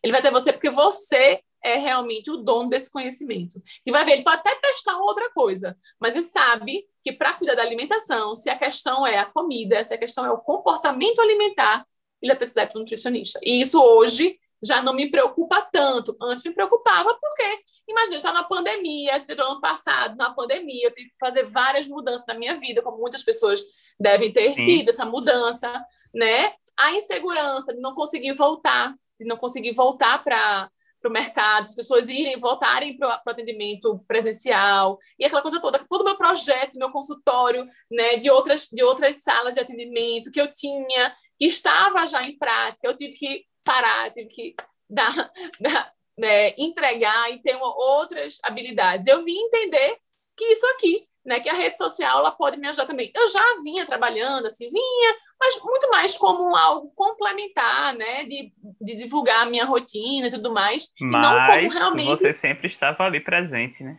Ele vai até você porque você é realmente o dono desse conhecimento. E vai ver, ele pode até testar outra coisa, mas ele sabe que para cuidar da alimentação, se a questão é a comida, se a questão é o comportamento alimentar, ele vai precisar ir para um nutricionista. E isso hoje já não me preocupa tanto. Antes me preocupava porque, imagina, está na pandemia, no ano passado, na pandemia, eu tive que fazer várias mudanças na minha vida, como muitas pessoas devem ter Sim. tido essa mudança, né? A insegurança de não conseguir voltar, de não conseguir voltar para para o mercado, as pessoas irem, voltarem para o atendimento presencial, e aquela coisa toda, todo o meu projeto, meu consultório, né, de outras, de outras salas de atendimento que eu tinha, que estava já em prática, eu tive que parar, tive que dar, dar né, entregar e ter uma, outras habilidades. Eu vim entender que isso aqui né, que a rede social ela pode me ajudar também. Eu já vinha trabalhando, assim, vinha, mas muito mais como algo complementar, né, de, de divulgar a minha rotina e tudo mais. Mas não como realmente... você sempre estava ali presente, né?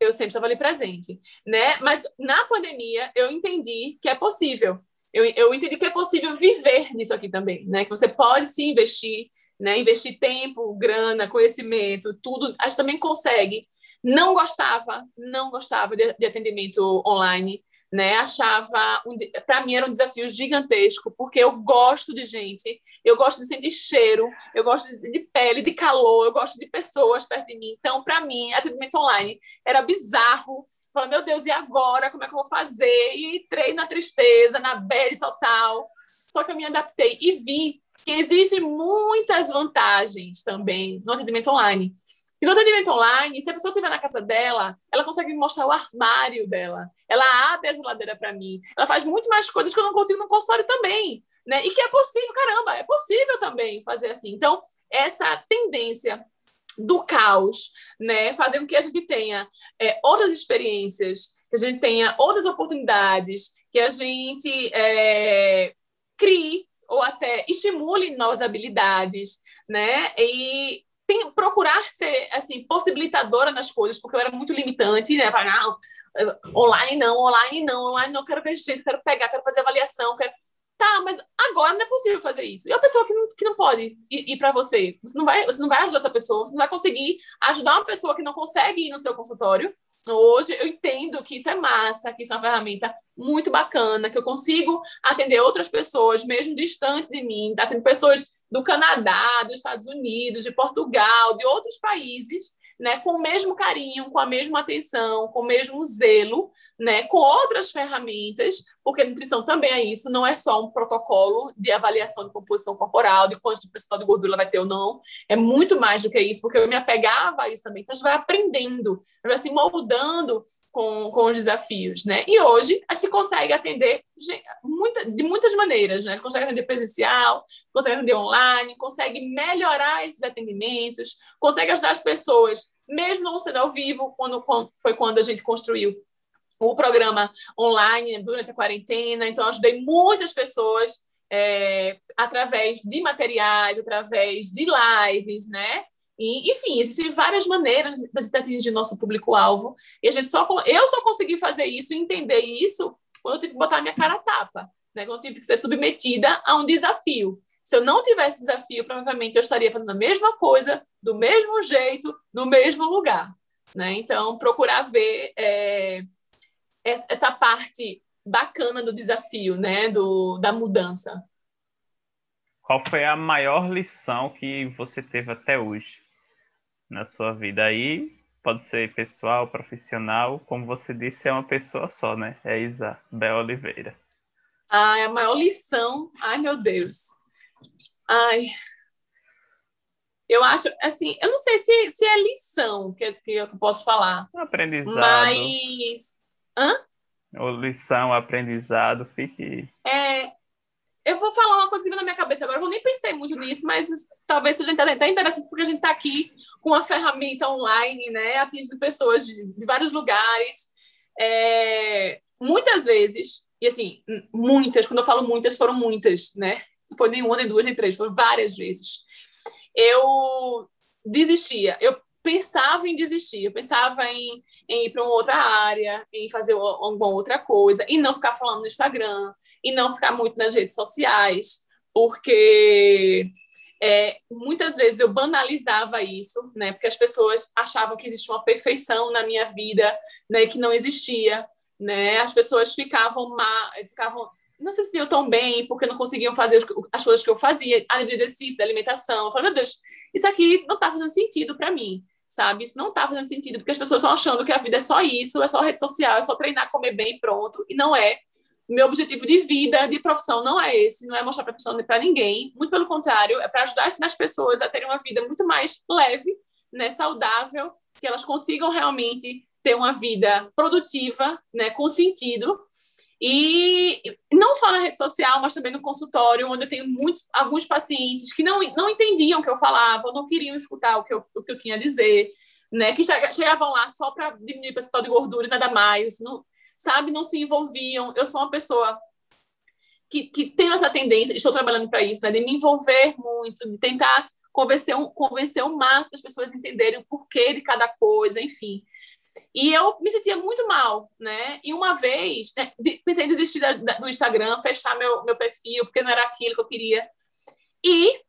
Eu sempre estava ali presente, né? Mas na pandemia eu entendi que é possível. Eu, eu entendi que é possível viver nisso aqui também, né? Que você pode se investir, né? Investir tempo, grana, conhecimento, tudo. A gente também consegue não gostava, não gostava de, de atendimento online, né? Achava, um, para mim era um desafio gigantesco, porque eu gosto de gente, eu gosto de sentir cheiro, eu gosto de, de pele, de calor, eu gosto de pessoas perto de mim. Então, para mim, atendimento online era bizarro. Falei, meu Deus, e agora? Como é que eu vou fazer? E entrei na tristeza, na bad total. Só que eu me adaptei e vi que existem muitas vantagens também no atendimento online. E no atendimento online, se a pessoa estiver na casa dela, ela consegue me mostrar o armário dela. Ela abre a geladeira para mim. Ela faz muito mais coisas que eu não consigo no consultório também. Né? E que é possível, caramba, é possível também fazer assim. Então, essa tendência do caos, né, fazer com que a gente tenha é, outras experiências, que a gente tenha outras oportunidades, que a gente é, crie ou até estimule novas habilidades, né? E tem, procurar ser assim possibilitadora nas coisas, porque eu era muito limitante, né? Falar, não, online não, online não, online não, quero ver gente, quero pegar, quero fazer avaliação, quero. Tá, mas agora não é possível fazer isso. E a pessoa que não, que não pode ir, ir para você, você não, vai, você não vai ajudar essa pessoa, você não vai conseguir ajudar uma pessoa que não consegue ir no seu consultório. Hoje eu entendo que isso é massa, que isso é uma ferramenta muito bacana, que eu consigo atender outras pessoas, mesmo distante de mim, atendendo pessoas do Canadá, dos Estados Unidos, de Portugal, de outros países, né, com o mesmo carinho, com a mesma atenção, com o mesmo zelo, né, com outras ferramentas, porque nutrição também é isso, não é só um protocolo de avaliação de composição corporal, de quanto de percentual de gordura vai ter ou não, é muito mais do que isso, porque eu me apegava a isso também. Então, a gente vai aprendendo, vai se moldando com, com os desafios, né? E hoje, a gente consegue atender muita, de muitas maneiras, né? A gente consegue atender presencial, consegue atender online, consegue melhorar esses atendimentos, consegue ajudar as pessoas, mesmo não sendo ao vivo, quando, quando foi quando a gente construiu o programa online durante a quarentena, então ajudei muitas pessoas é, através de materiais, através de lives, né? E, enfim, existem várias maneiras de atingir nosso público-alvo. E a gente só, eu só consegui fazer isso, entender isso, quando eu tive que botar a minha cara a tapa, né? quando eu tive que ser submetida a um desafio. Se eu não tivesse desafio, provavelmente eu estaria fazendo a mesma coisa, do mesmo jeito, no mesmo lugar. Né? Então, procurar ver é, essa parte bacana do desafio, né? do, da mudança. Qual foi a maior lição que você teve até hoje? na sua vida. Aí pode ser pessoal, profissional, como você disse, é uma pessoa só, né? É Isabel Oliveira. Ai, a maior lição. Ai, meu Deus. Ai. Eu acho, assim, eu não sei se, se é lição que, que eu posso falar. Aprendizado. Mas. Hã? Ou lição, aprendizado, fique. É, eu vou falar uma coisa que veio na minha cabeça agora, eu nem pensei muito nisso, mas talvez seja até interessante, porque a gente está aqui com uma ferramenta online, né, atingindo pessoas de, de vários lugares. É, muitas vezes, e assim, muitas, quando eu falo muitas, foram muitas, né? Não foi nem uma, nem duas, nem três, foram várias vezes. Eu desistia, eu pensava em desistir, eu pensava em, em ir para uma outra área, em fazer alguma outra coisa, e não ficar falando no Instagram, e não ficar muito nas redes sociais, porque é, muitas vezes eu banalizava isso, né? Porque as pessoas achavam que existia uma perfeição na minha vida, né? Que não existia, né? As pessoas ficavam má, ficavam não se sentiam tão bem porque não conseguiam fazer as coisas que eu fazia, a de exercício, da alimentação. Eu falei, meu Deus, isso aqui não está fazendo sentido para mim, sabe? Isso não está fazendo sentido porque as pessoas estão achando que a vida é só isso, é só rede social, é só treinar, comer bem e pronto. E não é. Meu objetivo de vida, de profissão, não é esse, não é mostrar para ninguém. Muito pelo contrário, é para ajudar as pessoas a terem uma vida muito mais leve, né, saudável, que elas consigam realmente ter uma vida produtiva, né, com sentido. E não só na rede social, mas também no consultório, onde eu tenho muitos, alguns pacientes que não, não entendiam o que eu falava, não queriam escutar o que eu, o que eu tinha a dizer, né? que chegavam lá só para diminuir o percentual de gordura e nada mais, não, sabe? Não se envolviam. Eu sou uma pessoa que, que tem essa tendência, estou trabalhando para isso, né? de me envolver muito, de tentar convencer, um, convencer o máximo das pessoas entenderem o porquê de cada coisa, enfim. E eu me sentia muito mal, né? E uma vez, né, pensei em desistir da, da, do Instagram, fechar meu, meu perfil, porque não era aquilo que eu queria. E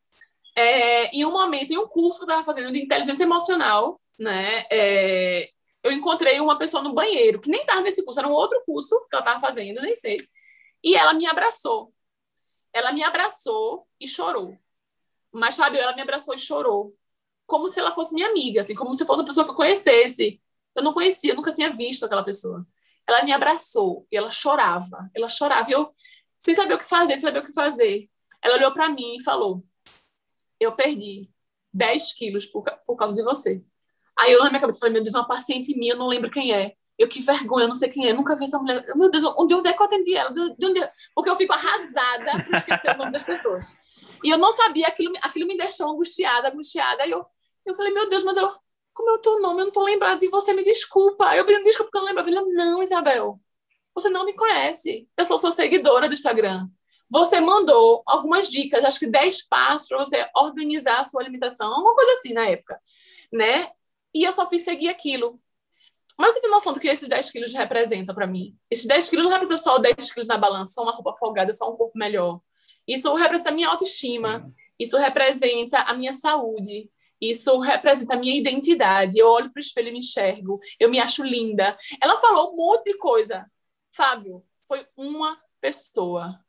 é, em um momento, em um curso que eu estava fazendo de inteligência emocional, né? É, eu encontrei uma pessoa no banheiro, que nem estava nesse curso, era um outro curso que ela estava fazendo, nem sei. E ela me abraçou. Ela me abraçou e chorou. Mas, Fábio, ela me abraçou e chorou. Como se ela fosse minha amiga, assim, como se fosse uma pessoa que eu conhecesse. Eu não conhecia, nunca tinha visto aquela pessoa. Ela me abraçou e ela chorava. Ela chorava. E eu, sem saber o que fazer, sem saber o que fazer. Ela olhou para mim e falou: Eu perdi 10 quilos por, por causa de você. Aí eu, na minha cabeça, falei: Meu Deus, uma paciente minha, não lembro quem é. Eu, que vergonha, eu não sei quem é, nunca vi essa mulher. Meu Deus, onde, é que eu atendi ela? De onde... É? Porque eu fico arrasada por esquecer o nome das pessoas. E eu não sabia, aquilo, aquilo me deixou angustiada, angustiada. Aí eu, eu falei, meu Deus, mas eu, como é o teu nome? Eu não estou lembrada de você, me desculpa. Eu pedi desculpa porque eu não lembrava. Ele, não, Isabel, você não me conhece. Eu sou sua seguidora do Instagram. Você mandou algumas dicas, acho que 10 passos para você organizar a sua alimentação, uma coisa assim na época, né? E eu só fiz seguir aquilo. Mas você tem noção do que esses 10 quilos representam para mim? Esses 10 quilos não representam só 10 quilos na balança, só uma roupa folgada, só um corpo melhor. Isso representa a minha autoestima, isso representa a minha saúde, isso representa a minha identidade. Eu olho para o espelho e me enxergo, eu me acho linda. Ela falou um monte de coisa. Fábio, foi uma pessoa.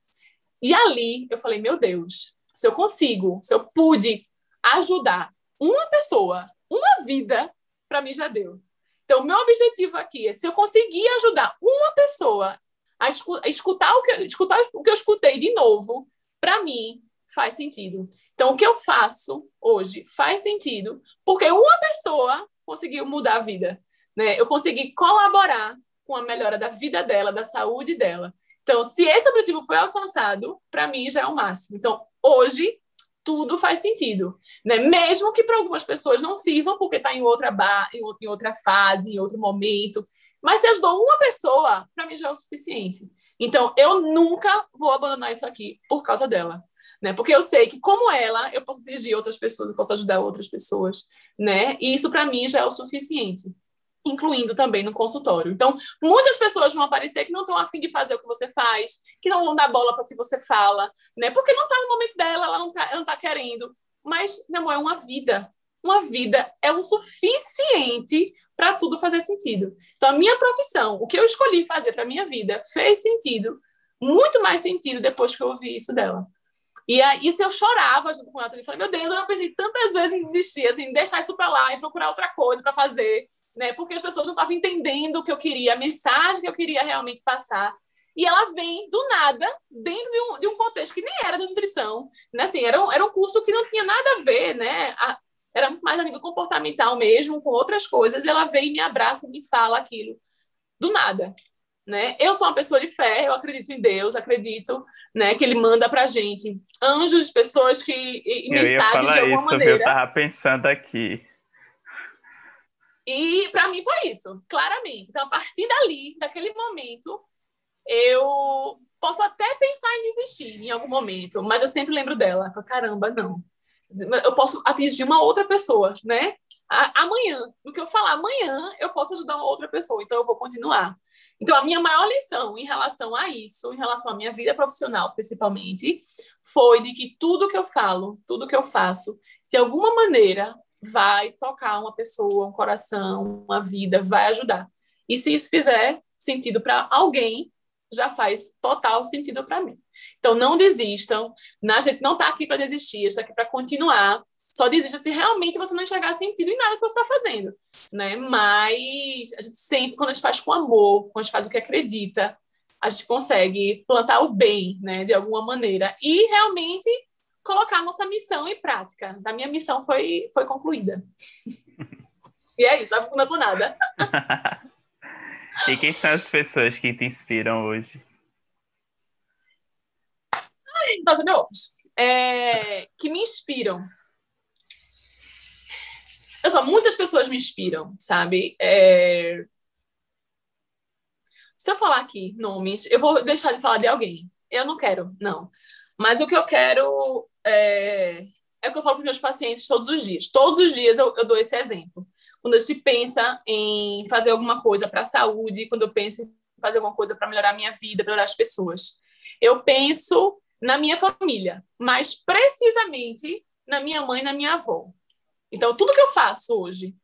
E ali eu falei, meu Deus, se eu consigo, se eu pude ajudar uma pessoa, uma vida, para mim já deu. Então, meu objetivo aqui é se eu conseguir ajudar uma pessoa a escutar o que, escutar o que eu escutei de novo, para mim faz sentido. Então, o que eu faço hoje faz sentido porque uma pessoa conseguiu mudar a vida. Né? Eu consegui colaborar com a melhora da vida dela, da saúde dela. Então, se esse objetivo foi alcançado, para mim já é o máximo. Então, hoje, tudo faz sentido. Né? Mesmo que para algumas pessoas não sirvam, porque está em outra bar, em outra fase, em outro momento. Mas se ajudou uma pessoa, para mim já é o suficiente. Então, eu nunca vou abandonar isso aqui por causa dela né? Porque eu sei que como ela, eu posso dirigir outras pessoas, eu posso ajudar outras pessoas, né? E isso para mim já é o suficiente incluindo também no consultório. Então, muitas pessoas vão aparecer que não estão afim de fazer o que você faz, que não vão dar bola para o que você fala, né? Porque não está no momento dela, ela não está tá querendo. Mas, meu amor, é uma vida. Uma vida é o suficiente para tudo fazer sentido. Então, a minha profissão, o que eu escolhi fazer para minha vida, fez sentido, muito mais sentido depois que eu ouvi isso dela. E aí, isso eu chorava junto com ela também. Falei, meu Deus, eu já pensei tantas vezes em desistir, assim, deixar isso para lá e procurar outra coisa para fazer, né? Porque as pessoas não estavam entendendo o que eu queria, a mensagem que eu queria realmente passar. E ela vem do nada, dentro de um, de um contexto que nem era de nutrição, né? Assim, era um, era um curso que não tinha nada a ver, né? A, era muito mais a nível comportamental mesmo, com outras coisas. E ela vem e me abraça me fala aquilo do nada né? Eu sou uma pessoa de fé, eu acredito em Deus, acredito, né, que ele manda pra gente anjos, pessoas que e, mensagens de alguma isso, maneira. Eu tava pensando aqui. E para mim foi isso, claramente. Então a partir dali, daquele momento, eu posso até pensar em desistir em algum momento, mas eu sempre lembro dela. Eu falo, caramba, não. Eu posso atingir uma outra pessoa, né? Amanhã, no que eu falar amanhã, eu posso ajudar uma outra pessoa, então eu vou continuar. Então, a minha maior lição em relação a isso, em relação à minha vida profissional, principalmente, foi de que tudo que eu falo, tudo que eu faço, de alguma maneira vai tocar uma pessoa, um coração, uma vida, vai ajudar. E se isso fizer sentido para alguém, já faz total sentido para mim. Então, não desistam. A gente não está aqui para desistir, está aqui para continuar. Só desista se realmente você não enxergar sentido em nada que você está fazendo, né? Mas a gente sempre, quando a gente faz com amor, quando a gente faz o que acredita, a gente consegue plantar o bem, né? De alguma maneira e realmente colocar a nossa missão em prática. A minha missão foi foi concluída. e é isso, não sou nada. e quem são as pessoas que te inspiram hoje? Ai, outros. É, que me inspiram eu só, muitas pessoas me inspiram, sabe? É... Se eu falar aqui nomes, eu vou deixar de falar de alguém. Eu não quero, não. Mas o que eu quero é, é o que eu falo para meus pacientes todos os dias. Todos os dias eu, eu dou esse exemplo. Quando a gente pensa em fazer alguma coisa para a saúde, quando eu penso em fazer alguma coisa para melhorar a minha vida, melhorar as pessoas, eu penso na minha família, mas precisamente na minha mãe e na minha avó. Então, tudo que eu faço hoje,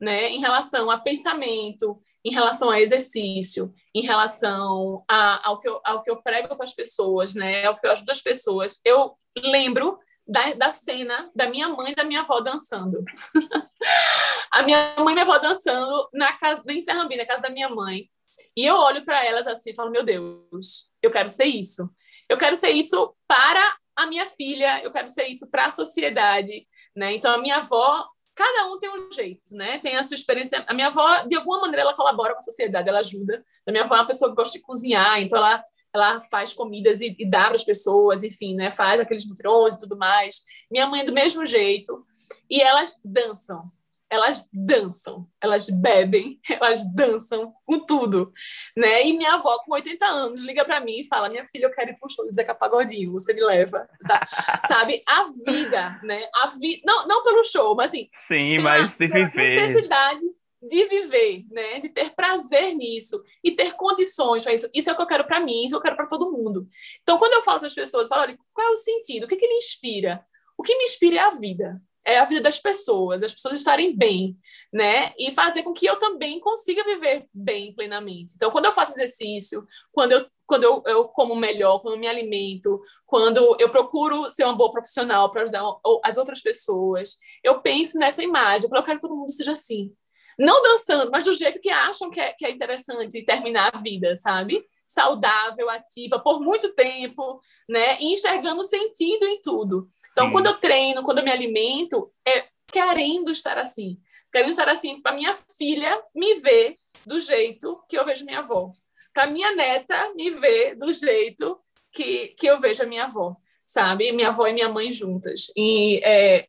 né, em relação a pensamento, em relação a exercício, em relação a, ao, que eu, ao que eu prego para as pessoas, né, ao que eu ajudo as pessoas, eu lembro da, da cena da minha mãe e da minha avó dançando. a minha mãe e minha avó dançando na casa, em Serrambi, na casa da minha mãe. E eu olho para elas assim e falo, meu Deus, eu quero ser isso. Eu quero ser isso para a minha filha, eu quero ser isso para a sociedade, né? Então, a minha avó, cada um tem um jeito, né? Tem a sua experiência. A minha avó, de alguma maneira, ela colabora com a sociedade, ela ajuda. A minha avó é uma pessoa que gosta de cozinhar, então ela ela faz comidas e, e dá para as pessoas, enfim, né? Faz aqueles mutirões e tudo mais. Minha mãe é do mesmo jeito. E elas dançam elas dançam, elas bebem, elas dançam com tudo, né? E minha avó, com 80 anos, liga para mim e fala: Minha filha, eu quero ir para o show do Zeca Pagodinho, você me leva, sabe? A vida, né? A vida, não, não pelo show, mas assim. Sim, mas de viver. necessidade de viver, né? De ter prazer nisso e ter condições para isso. Isso é o que eu quero para mim, isso eu quero para todo mundo. Então, quando eu falo para as pessoas, eu falo: olha, qual é o sentido? O que, que me inspira? O que me inspira é a vida é a vida das pessoas, as pessoas estarem bem, né? E fazer com que eu também consiga viver bem plenamente. Então, quando eu faço exercício, quando eu, quando eu, eu como melhor, quando eu me alimento, quando eu procuro ser uma boa profissional para ajudar as outras pessoas, eu penso nessa imagem. Eu falo, quero que todo mundo seja assim. Não dançando, mas do jeito que acham que é, que é interessante terminar a vida, sabe? Saudável, ativa por muito tempo, né? E enxergando sentido em tudo. Então, Sim. quando eu treino, quando eu me alimento, é querendo estar assim. Querendo estar assim para minha filha me ver do jeito que eu vejo minha avó. Para minha neta me ver do jeito que, que eu vejo a minha avó, sabe? Minha avó e minha mãe juntas. E é,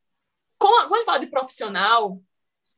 quando a gente fala de profissional,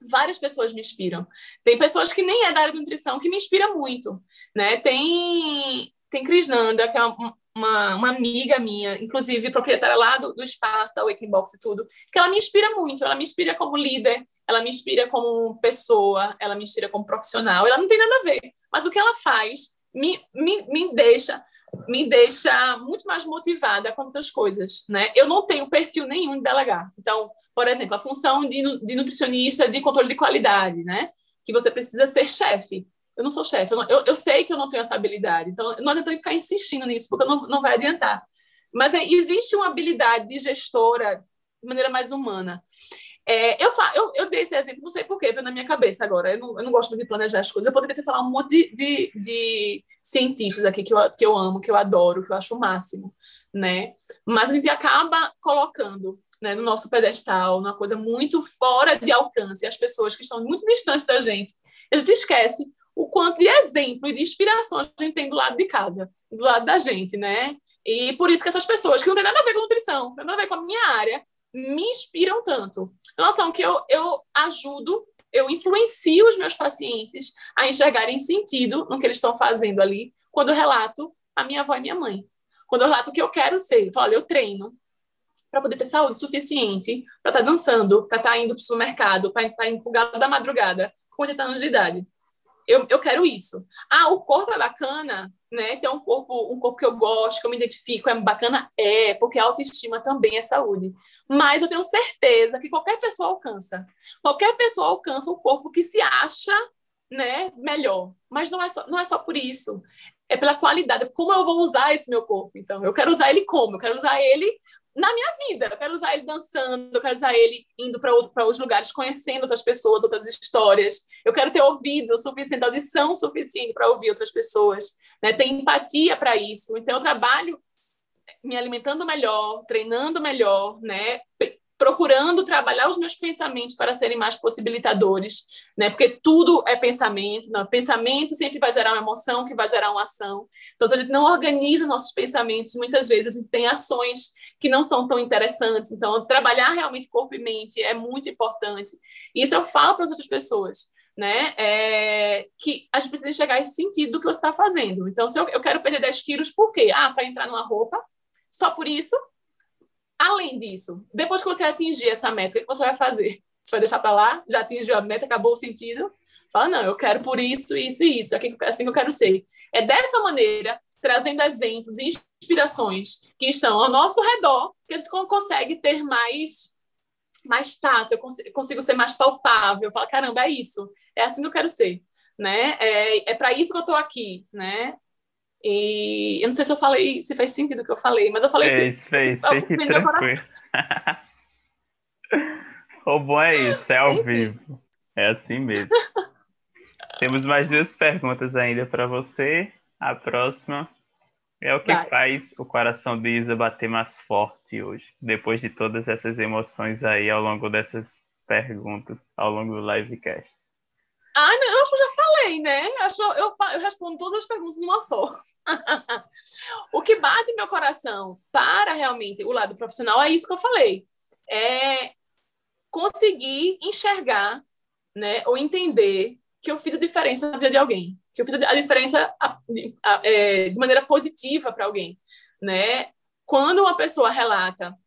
várias pessoas me inspiram. Tem pessoas que nem é da área de nutrição que me inspira muito, né? Tem tem Krishnanda, que é uma, uma, uma, amiga minha, inclusive proprietária lá do, do espaço, da Waking Box e tudo, que ela me inspira muito, ela me inspira como líder, ela me inspira como pessoa, ela me inspira como profissional, ela não tem nada a ver, mas o que ela faz me, me, me deixa me deixa muito mais motivada com as outras coisas, né? Eu não tenho perfil nenhum de delegar. Então, por exemplo, a função de, de nutricionista de controle de qualidade, né? Que você precisa ser chefe. Eu não sou chefe, eu, eu, eu, sei que eu não tenho essa habilidade, então não adianta ficar insistindo nisso, porque não, não vai adiantar. Mas é, existe uma habilidade de gestora de maneira mais humana. É, eu, eu, eu, dei esse exemplo, não sei porquê, veio na minha cabeça agora. Eu não, eu não gosto de planejar as coisas. Eu poderia ter falado um monte de, de, de, cientistas aqui que eu, que eu amo, que eu adoro, que eu acho o máximo, né? Mas a gente acaba colocando né, no nosso pedestal, uma coisa muito fora de alcance, as pessoas que estão muito distantes da gente. A gente esquece o quanto de exemplo e de inspiração a gente tem do lado de casa, do lado da gente, né? E por isso que essas pessoas que não têm nada a ver com nutrição, não tem nada a ver com a minha área, me inspiram tanto. Noção que eu, eu ajudo, eu influencio os meus pacientes a enxergarem sentido no que eles estão fazendo ali, quando eu relato a minha avó e minha mãe. Quando eu relato o que eu quero ser, eu falo, olha, eu treino, para poder ter saúde suficiente para estar tá dançando, para estar tá indo para o supermercado, para estar tá indo para da madrugada com 80 anos de idade. Eu, eu quero isso. Ah, o corpo é bacana, né? Ter um corpo, um corpo que eu gosto, que eu me identifico, é bacana? É, porque a autoestima também é saúde. Mas eu tenho certeza que qualquer pessoa alcança. Qualquer pessoa alcança um corpo que se acha né, melhor. Mas não é só, não é só por isso. é pela qualidade, como eu vou usar esse meu corpo. Então, eu quero usar ele como? Eu quero usar ele na minha vida. Eu quero usar ele dançando, eu quero usar ele indo para outros lugares, conhecendo outras pessoas, outras histórias. Eu quero ter ouvido suficiente, audição suficiente para ouvir outras pessoas, né? ter empatia para isso. Então, eu trabalho me alimentando melhor, treinando melhor, né? procurando trabalhar os meus pensamentos para serem mais possibilitadores, né? Porque tudo é pensamento, pensamento sempre vai gerar uma emoção, que vai gerar uma ação. Então, se a gente não organiza nossos pensamentos, muitas vezes a gente tem ações que não são tão interessantes. Então, trabalhar realmente corpo e mente é muito importante. Isso eu falo para as outras pessoas, né? É, que a gente precisa a esse sentido do que você está fazendo. Então, se eu, eu quero perder 10 quilos, por quê? Ah, para entrar numa roupa, só por isso? Além disso, depois que você atingir essa meta, o que você vai fazer? Você vai deixar para lá? Já atingiu a meta, acabou o sentido? Fala, não, eu quero por isso, isso e isso, é assim que eu quero ser. É dessa maneira, trazendo exemplos e inspirações que estão ao nosso redor, que a gente consegue ter mais mais tato, eu consigo, consigo ser mais palpável. Fala, caramba, é isso, é assim que eu quero ser, né? É, é para isso que eu estou aqui, né? E eu não sei se eu falei, se fez sentido o que eu falei, mas eu falei fez, que fez, fez, tranquilo. o bom é isso, é ao vivo. É assim mesmo. Temos mais duas perguntas ainda para você. A próxima é o que Vai. faz o coração de Isa bater mais forte hoje, depois de todas essas emoções aí ao longo dessas perguntas, ao longo do livecast. Ah, eu acho que eu já falei, né? Acho, eu, eu respondo todas as perguntas numa só. o que bate meu coração para realmente o lado profissional é isso que eu falei. É conseguir enxergar, né, ou entender que eu fiz a diferença na vida de alguém, que eu fiz a diferença é, de maneira positiva para alguém, né? Quando uma pessoa relata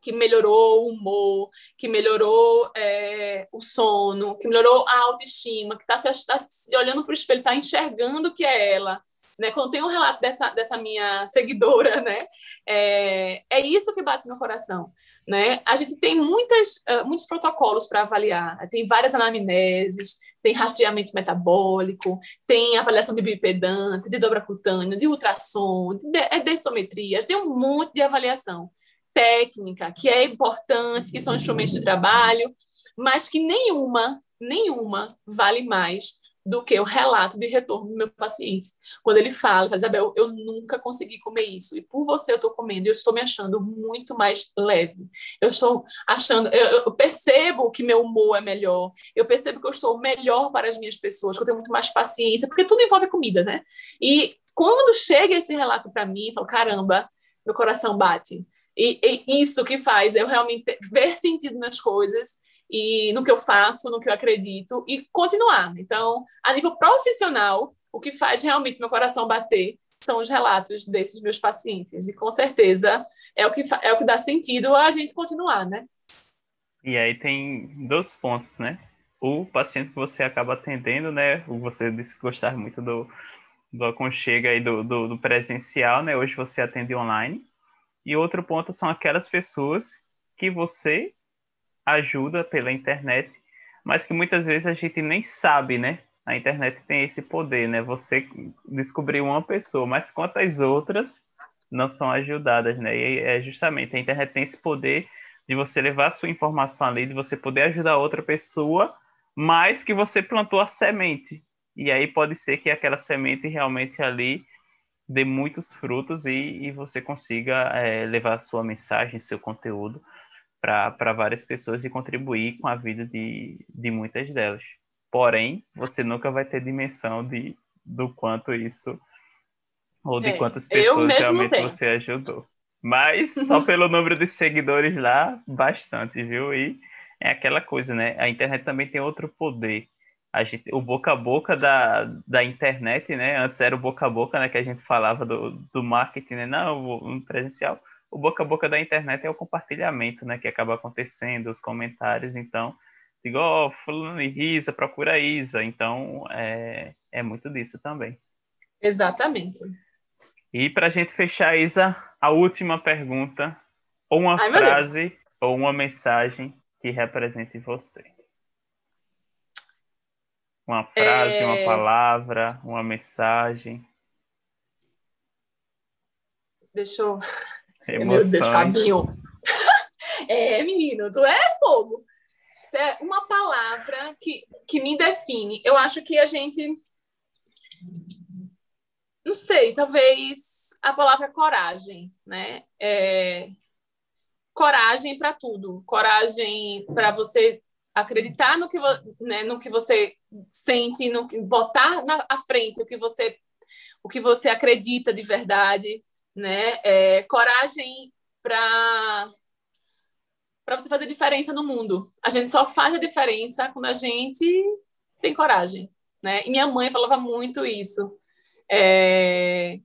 que melhorou o humor, que melhorou é, o sono, que melhorou a autoestima, que está se, tá se olhando para o espelho, está enxergando que é ela. Né? Quando tem um relato dessa, dessa minha seguidora, né? é, é isso que bate no coração. Né? A gente tem muitas, uh, muitos protocolos para avaliar, tem várias anamneses, tem rastreamento metabólico, tem avaliação de bipedância, de dobra cutânea, de ultrassom, de, de, é densitometrias, tem um monte de avaliação técnica, que é importante, que são instrumentos de trabalho, mas que nenhuma, nenhuma vale mais do que o relato de retorno do meu paciente. Quando ele fala, fala Isabel, eu nunca consegui comer isso, e por você eu estou comendo, e eu estou me achando muito mais leve. Eu estou achando, eu, eu, percebo que meu humor é melhor, eu percebo que eu estou melhor para as minhas pessoas, que eu tenho muito mais paciência, porque tudo envolve comida, né? E quando chega esse relato para mim, eu falo, caramba, meu coração bate. E, e isso que faz eu realmente ver sentido nas coisas e no que eu faço, no que eu acredito e continuar. Então, a nível profissional, o que faz realmente meu coração bater são os relatos desses meus pacientes e com certeza é o que é o que dá sentido a gente continuar, né? E aí tem dois pontos, né? O paciente que você acaba atendendo, né? Você disse que gostar muito do, do aconchego aí do, do, do presencial, né? Hoje você atende online. E outro ponto são aquelas pessoas que você ajuda pela internet, mas que muitas vezes a gente nem sabe, né? A internet tem esse poder, né? Você descobriu uma pessoa, mas quantas outras não são ajudadas, né? E é justamente a internet tem esse poder de você levar a sua informação ali, de você poder ajudar outra pessoa, mas que você plantou a semente. E aí pode ser que aquela semente realmente ali dê muitos frutos e, e você consiga é, levar a sua mensagem, seu conteúdo para várias pessoas e contribuir com a vida de, de muitas delas. Porém, você nunca vai ter dimensão de, do quanto isso, ou de é, quantas pessoas realmente você ajudou. Mas só pelo número de seguidores lá, bastante, viu? E é aquela coisa, né? A internet também tem outro poder a gente, o boca a boca da, da internet, né? Antes era o boca a boca, né? Que a gente falava do, do marketing, né? Não, o presencial. O boca a boca da internet é o compartilhamento, né? Que acaba acontecendo, os comentários. Então, digo, ó, oh, fulano Isa, procura Isa. Então, é, é muito disso também. Exatamente. E para a gente fechar, Isa, a última pergunta. Ou uma Ai, frase ou uma mensagem que represente você. Uma frase, é... uma palavra, uma mensagem. Deixa eu. Emoções. Meu Deus, Fabinho. é, menino, tu é fogo. É uma palavra que, que me define. Eu acho que a gente. Não sei, talvez a palavra coragem, né? É... Coragem para tudo. Coragem para você acreditar no que, né, no que você sente, no, botar na à frente o que você o que você acredita de verdade, né? É, coragem para para você fazer diferença no mundo. A gente só faz a diferença quando a gente tem coragem, né? E minha mãe falava muito isso, é,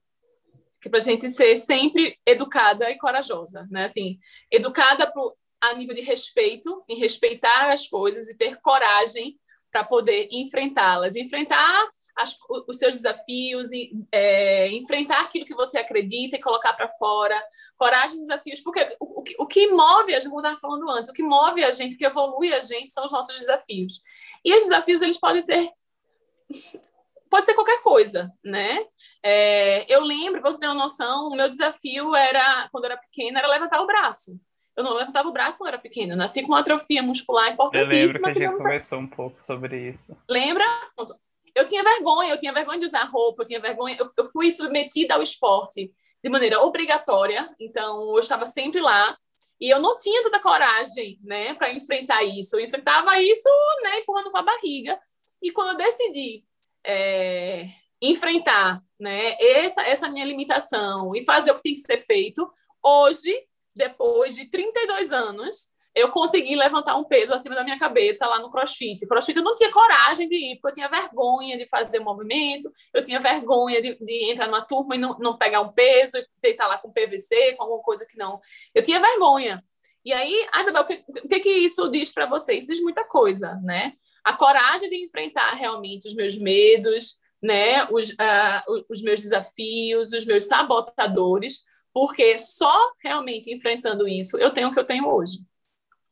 que para a gente ser sempre educada e corajosa, né? Assim, educada pro, a nível de respeito, em respeitar as coisas e ter coragem para poder enfrentá-las, enfrentar as, os seus desafios, e, é, enfrentar aquilo que você acredita e colocar para fora, coragem dos desafios, porque o, o, o que move a gente, como eu estava falando antes, o que move a gente, o que evolui a gente são os nossos desafios. E os desafios, eles podem ser pode ser qualquer coisa, né? É, eu lembro, para você ter uma noção, o meu desafio era, quando eu era pequena, era levantar o braço. Eu não levantava o braço quando eu era pequena. Eu nasci com uma atrofia muscular importantíssima. Eu lembro que a gente conversou um pouco sobre isso. Lembra? Eu tinha vergonha, eu tinha vergonha de usar roupa, eu tinha vergonha. Eu, eu fui submetida ao esporte de maneira obrigatória, então eu estava sempre lá. E eu não tinha tanta coragem, né, para enfrentar isso. Eu enfrentava isso, né, empurrando com a barriga. E quando eu decidi é, enfrentar, né, essa, essa minha limitação e fazer o que tem que ser feito, hoje depois de 32 anos, eu consegui levantar um peso acima da minha cabeça lá no crossfit. Crossfit eu não tinha coragem de ir, porque eu tinha vergonha de fazer o movimento, eu tinha vergonha de, de entrar numa turma e não, não pegar um peso, e deitar lá com PVC, com alguma coisa que não. Eu tinha vergonha. E aí, Isabel, o que, o que, que isso diz para vocês? Diz muita coisa, né? A coragem de enfrentar realmente os meus medos, né? Os, uh, os meus desafios, os meus sabotadores, porque só realmente enfrentando isso eu tenho o que eu tenho hoje.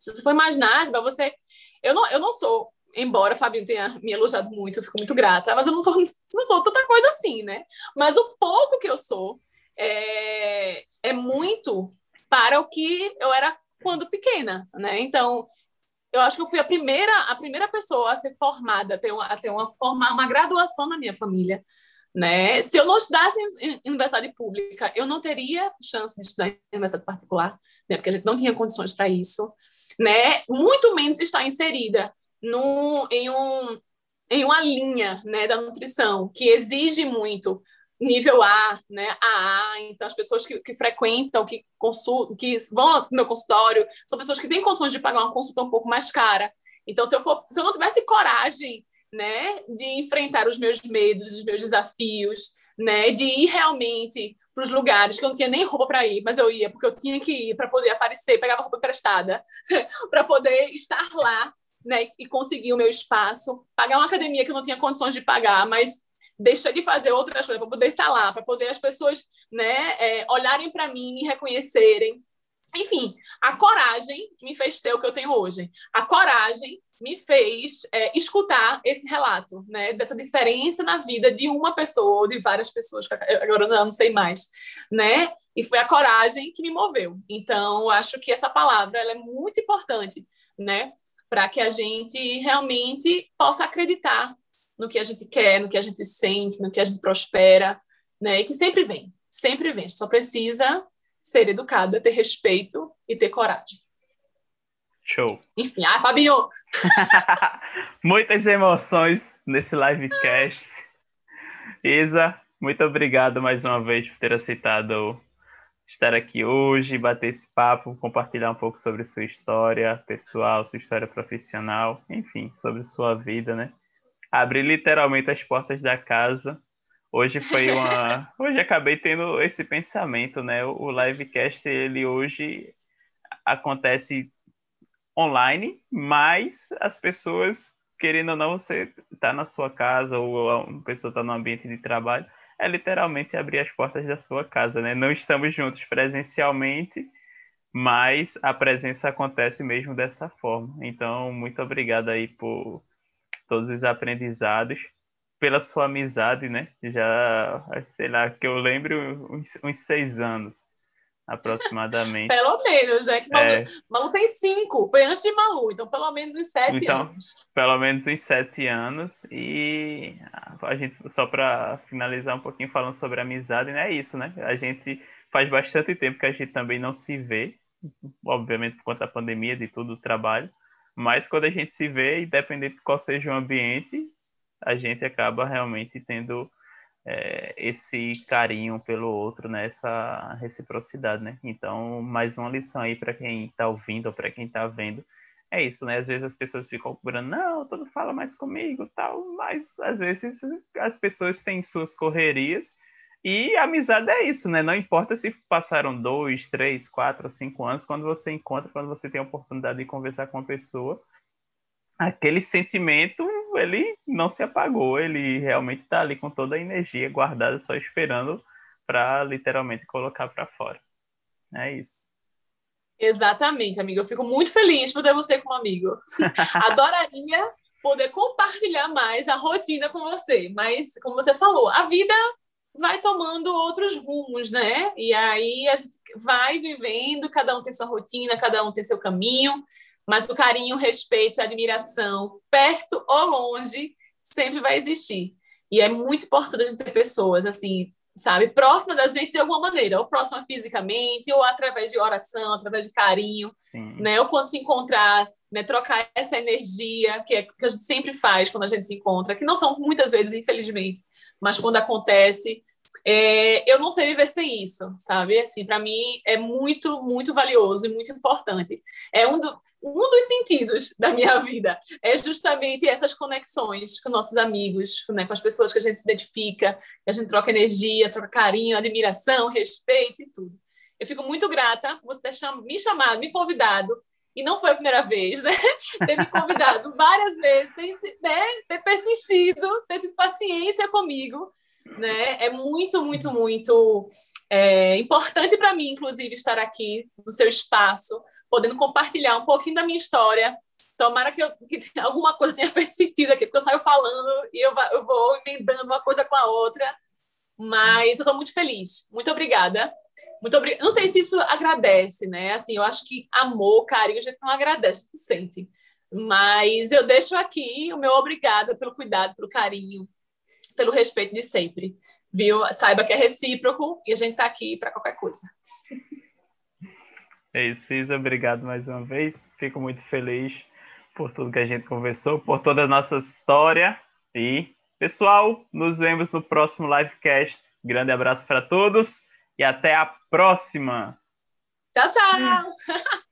Se você for imaginar, você. Eu não, eu não sou, embora o Fabinho tenha me elogiado muito, eu fico muito grata, mas eu não sou, não sou tanta coisa assim, né? Mas o pouco que eu sou é, é muito para o que eu era quando pequena, né? Então, eu acho que eu fui a primeira, a primeira pessoa a ser formada, a ter uma, a ter uma, forma, uma graduação na minha família. Né? Se eu não estudasse em, universidade pública, eu não teria chance de estudar em universidade particular, né? porque a gente não tinha condições para isso, né? muito menos estar inserida em, um, em uma linha né, da nutrição que exige muito nível A, né, AA, então as pessoas que, que frequentam, que que vão ao meu consultório, são pessoas que têm condições de pagar uma consulta um pouco mais cara. Então, se eu, for, se eu não tivesse coragem né, de enfrentar os meus medos, os meus desafios, né, de ir realmente para os lugares que eu não tinha nem roupa para ir, mas eu ia porque eu tinha que ir para poder aparecer, pegava roupa emprestada, para poder estar lá, né, e conseguir o meu espaço, pagar uma academia que eu não tinha condições de pagar, mas deixar de fazer outras coisas para poder estar lá, para poder as pessoas, né, é, olharem para mim, me reconhecerem. Enfim, a coragem me fez ter o que eu tenho hoje. A coragem me fez é, escutar esse relato, né, dessa diferença na vida de uma pessoa ou de várias pessoas, agora não, não sei mais, né, e foi a coragem que me moveu. Então, acho que essa palavra ela é muito importante, né, para que a gente realmente possa acreditar no que a gente quer, no que a gente sente, no que a gente prospera, né, e que sempre vem, sempre vem, só precisa ser educada, ter respeito e ter coragem. Show. Enfim, ah, Fabinho! Muitas emoções nesse livecast. Isa, muito obrigado mais uma vez por ter aceitado estar aqui hoje, bater esse papo, compartilhar um pouco sobre sua história pessoal, sua história profissional, enfim, sobre sua vida, né? Abrir literalmente as portas da casa. Hoje foi uma. Hoje acabei tendo esse pensamento, né? O livecast, ele hoje acontece online, mas as pessoas, querendo ou não, você está na sua casa ou uma pessoa está no ambiente de trabalho, é literalmente abrir as portas da sua casa, né? Não estamos juntos presencialmente, mas a presença acontece mesmo dessa forma. Então, muito obrigado aí por todos os aprendizados, pela sua amizade, né? Já, sei lá, que eu lembro uns, uns seis anos aproximadamente. pelo menos, né? Que Malu, é... Malu tem cinco, foi antes de Malu, então pelo menos uns sete então, anos. Pelo menos uns sete anos. E a gente, só para finalizar um pouquinho falando sobre amizade, né? É isso, né? A gente faz bastante tempo que a gente também não se vê, obviamente por conta da pandemia, de tudo o trabalho. Mas quando a gente se vê, independente de qual seja o ambiente, a gente acaba realmente tendo é, esse carinho pelo outro, né? essa reciprocidade, né? Então, mais uma lição aí para quem está ouvindo ou para quem está vendo. É isso, né? Às vezes as pessoas ficam cobrando, não, todo fala mais comigo, tal, mas às vezes as pessoas têm suas correrias e a amizade é isso, né? Não importa se passaram dois, três, quatro, cinco anos, quando você encontra, quando você tem a oportunidade de conversar com uma pessoa, aquele sentimento ele não se apagou, ele realmente está ali com toda a energia guardada, só esperando para literalmente colocar para fora. É isso. Exatamente, amigo. Eu fico muito feliz por ter você como amigo. Adoraria poder compartilhar mais a rotina com você, mas como você falou, a vida vai tomando outros rumos, né? E aí a gente vai vivendo, cada um tem sua rotina, cada um tem seu caminho. Mas o carinho, o respeito, a admiração, perto ou longe, sempre vai existir. E é muito importante a gente ter pessoas assim, sabe, próxima da gente de alguma maneira, ou próxima fisicamente, ou através de oração, através de carinho, Sim. né? Ou quando se encontrar, né, trocar essa energia que, é, que a gente sempre faz quando a gente se encontra, que não são muitas vezes, infelizmente, mas quando acontece, é, eu não sei viver sem isso, sabe? Assim, para mim é muito, muito valioso e muito importante. É um, do, um dos sentidos da minha vida é justamente essas conexões com nossos amigos, né, com as pessoas que a gente se identifica, que a gente troca energia, troca carinho, admiração, respeito e tudo. Eu fico muito grata por você ter me chamado, me convidado, e não foi a primeira vez, né? ter me convidado várias vezes, ter, né? ter persistido, ter tido paciência comigo, né? É muito, muito, muito é, importante para mim, inclusive, estar aqui no seu espaço, podendo compartilhar um pouquinho da minha história. Tomara que, eu, que alguma coisa tenha feito sentido aqui, porque eu saio falando e eu, eu vou emendando uma coisa com a outra. Mas eu estou muito feliz. Muito obrigada. Muito obrigada. Não sei se isso agradece, né? Assim, eu acho que amor, carinho, a gente não agradece, a gente sente. Mas eu deixo aqui o meu obrigada pelo cuidado, pelo carinho, pelo respeito de sempre. Viu? Saiba que é recíproco e a gente está aqui para qualquer coisa. É isso, Cisa. Obrigado mais uma vez. Fico muito feliz por tudo que a gente conversou, por toda a nossa história. E, pessoal, nos vemos no próximo livecast. Grande abraço para todos e até a próxima. Tchau, tchau.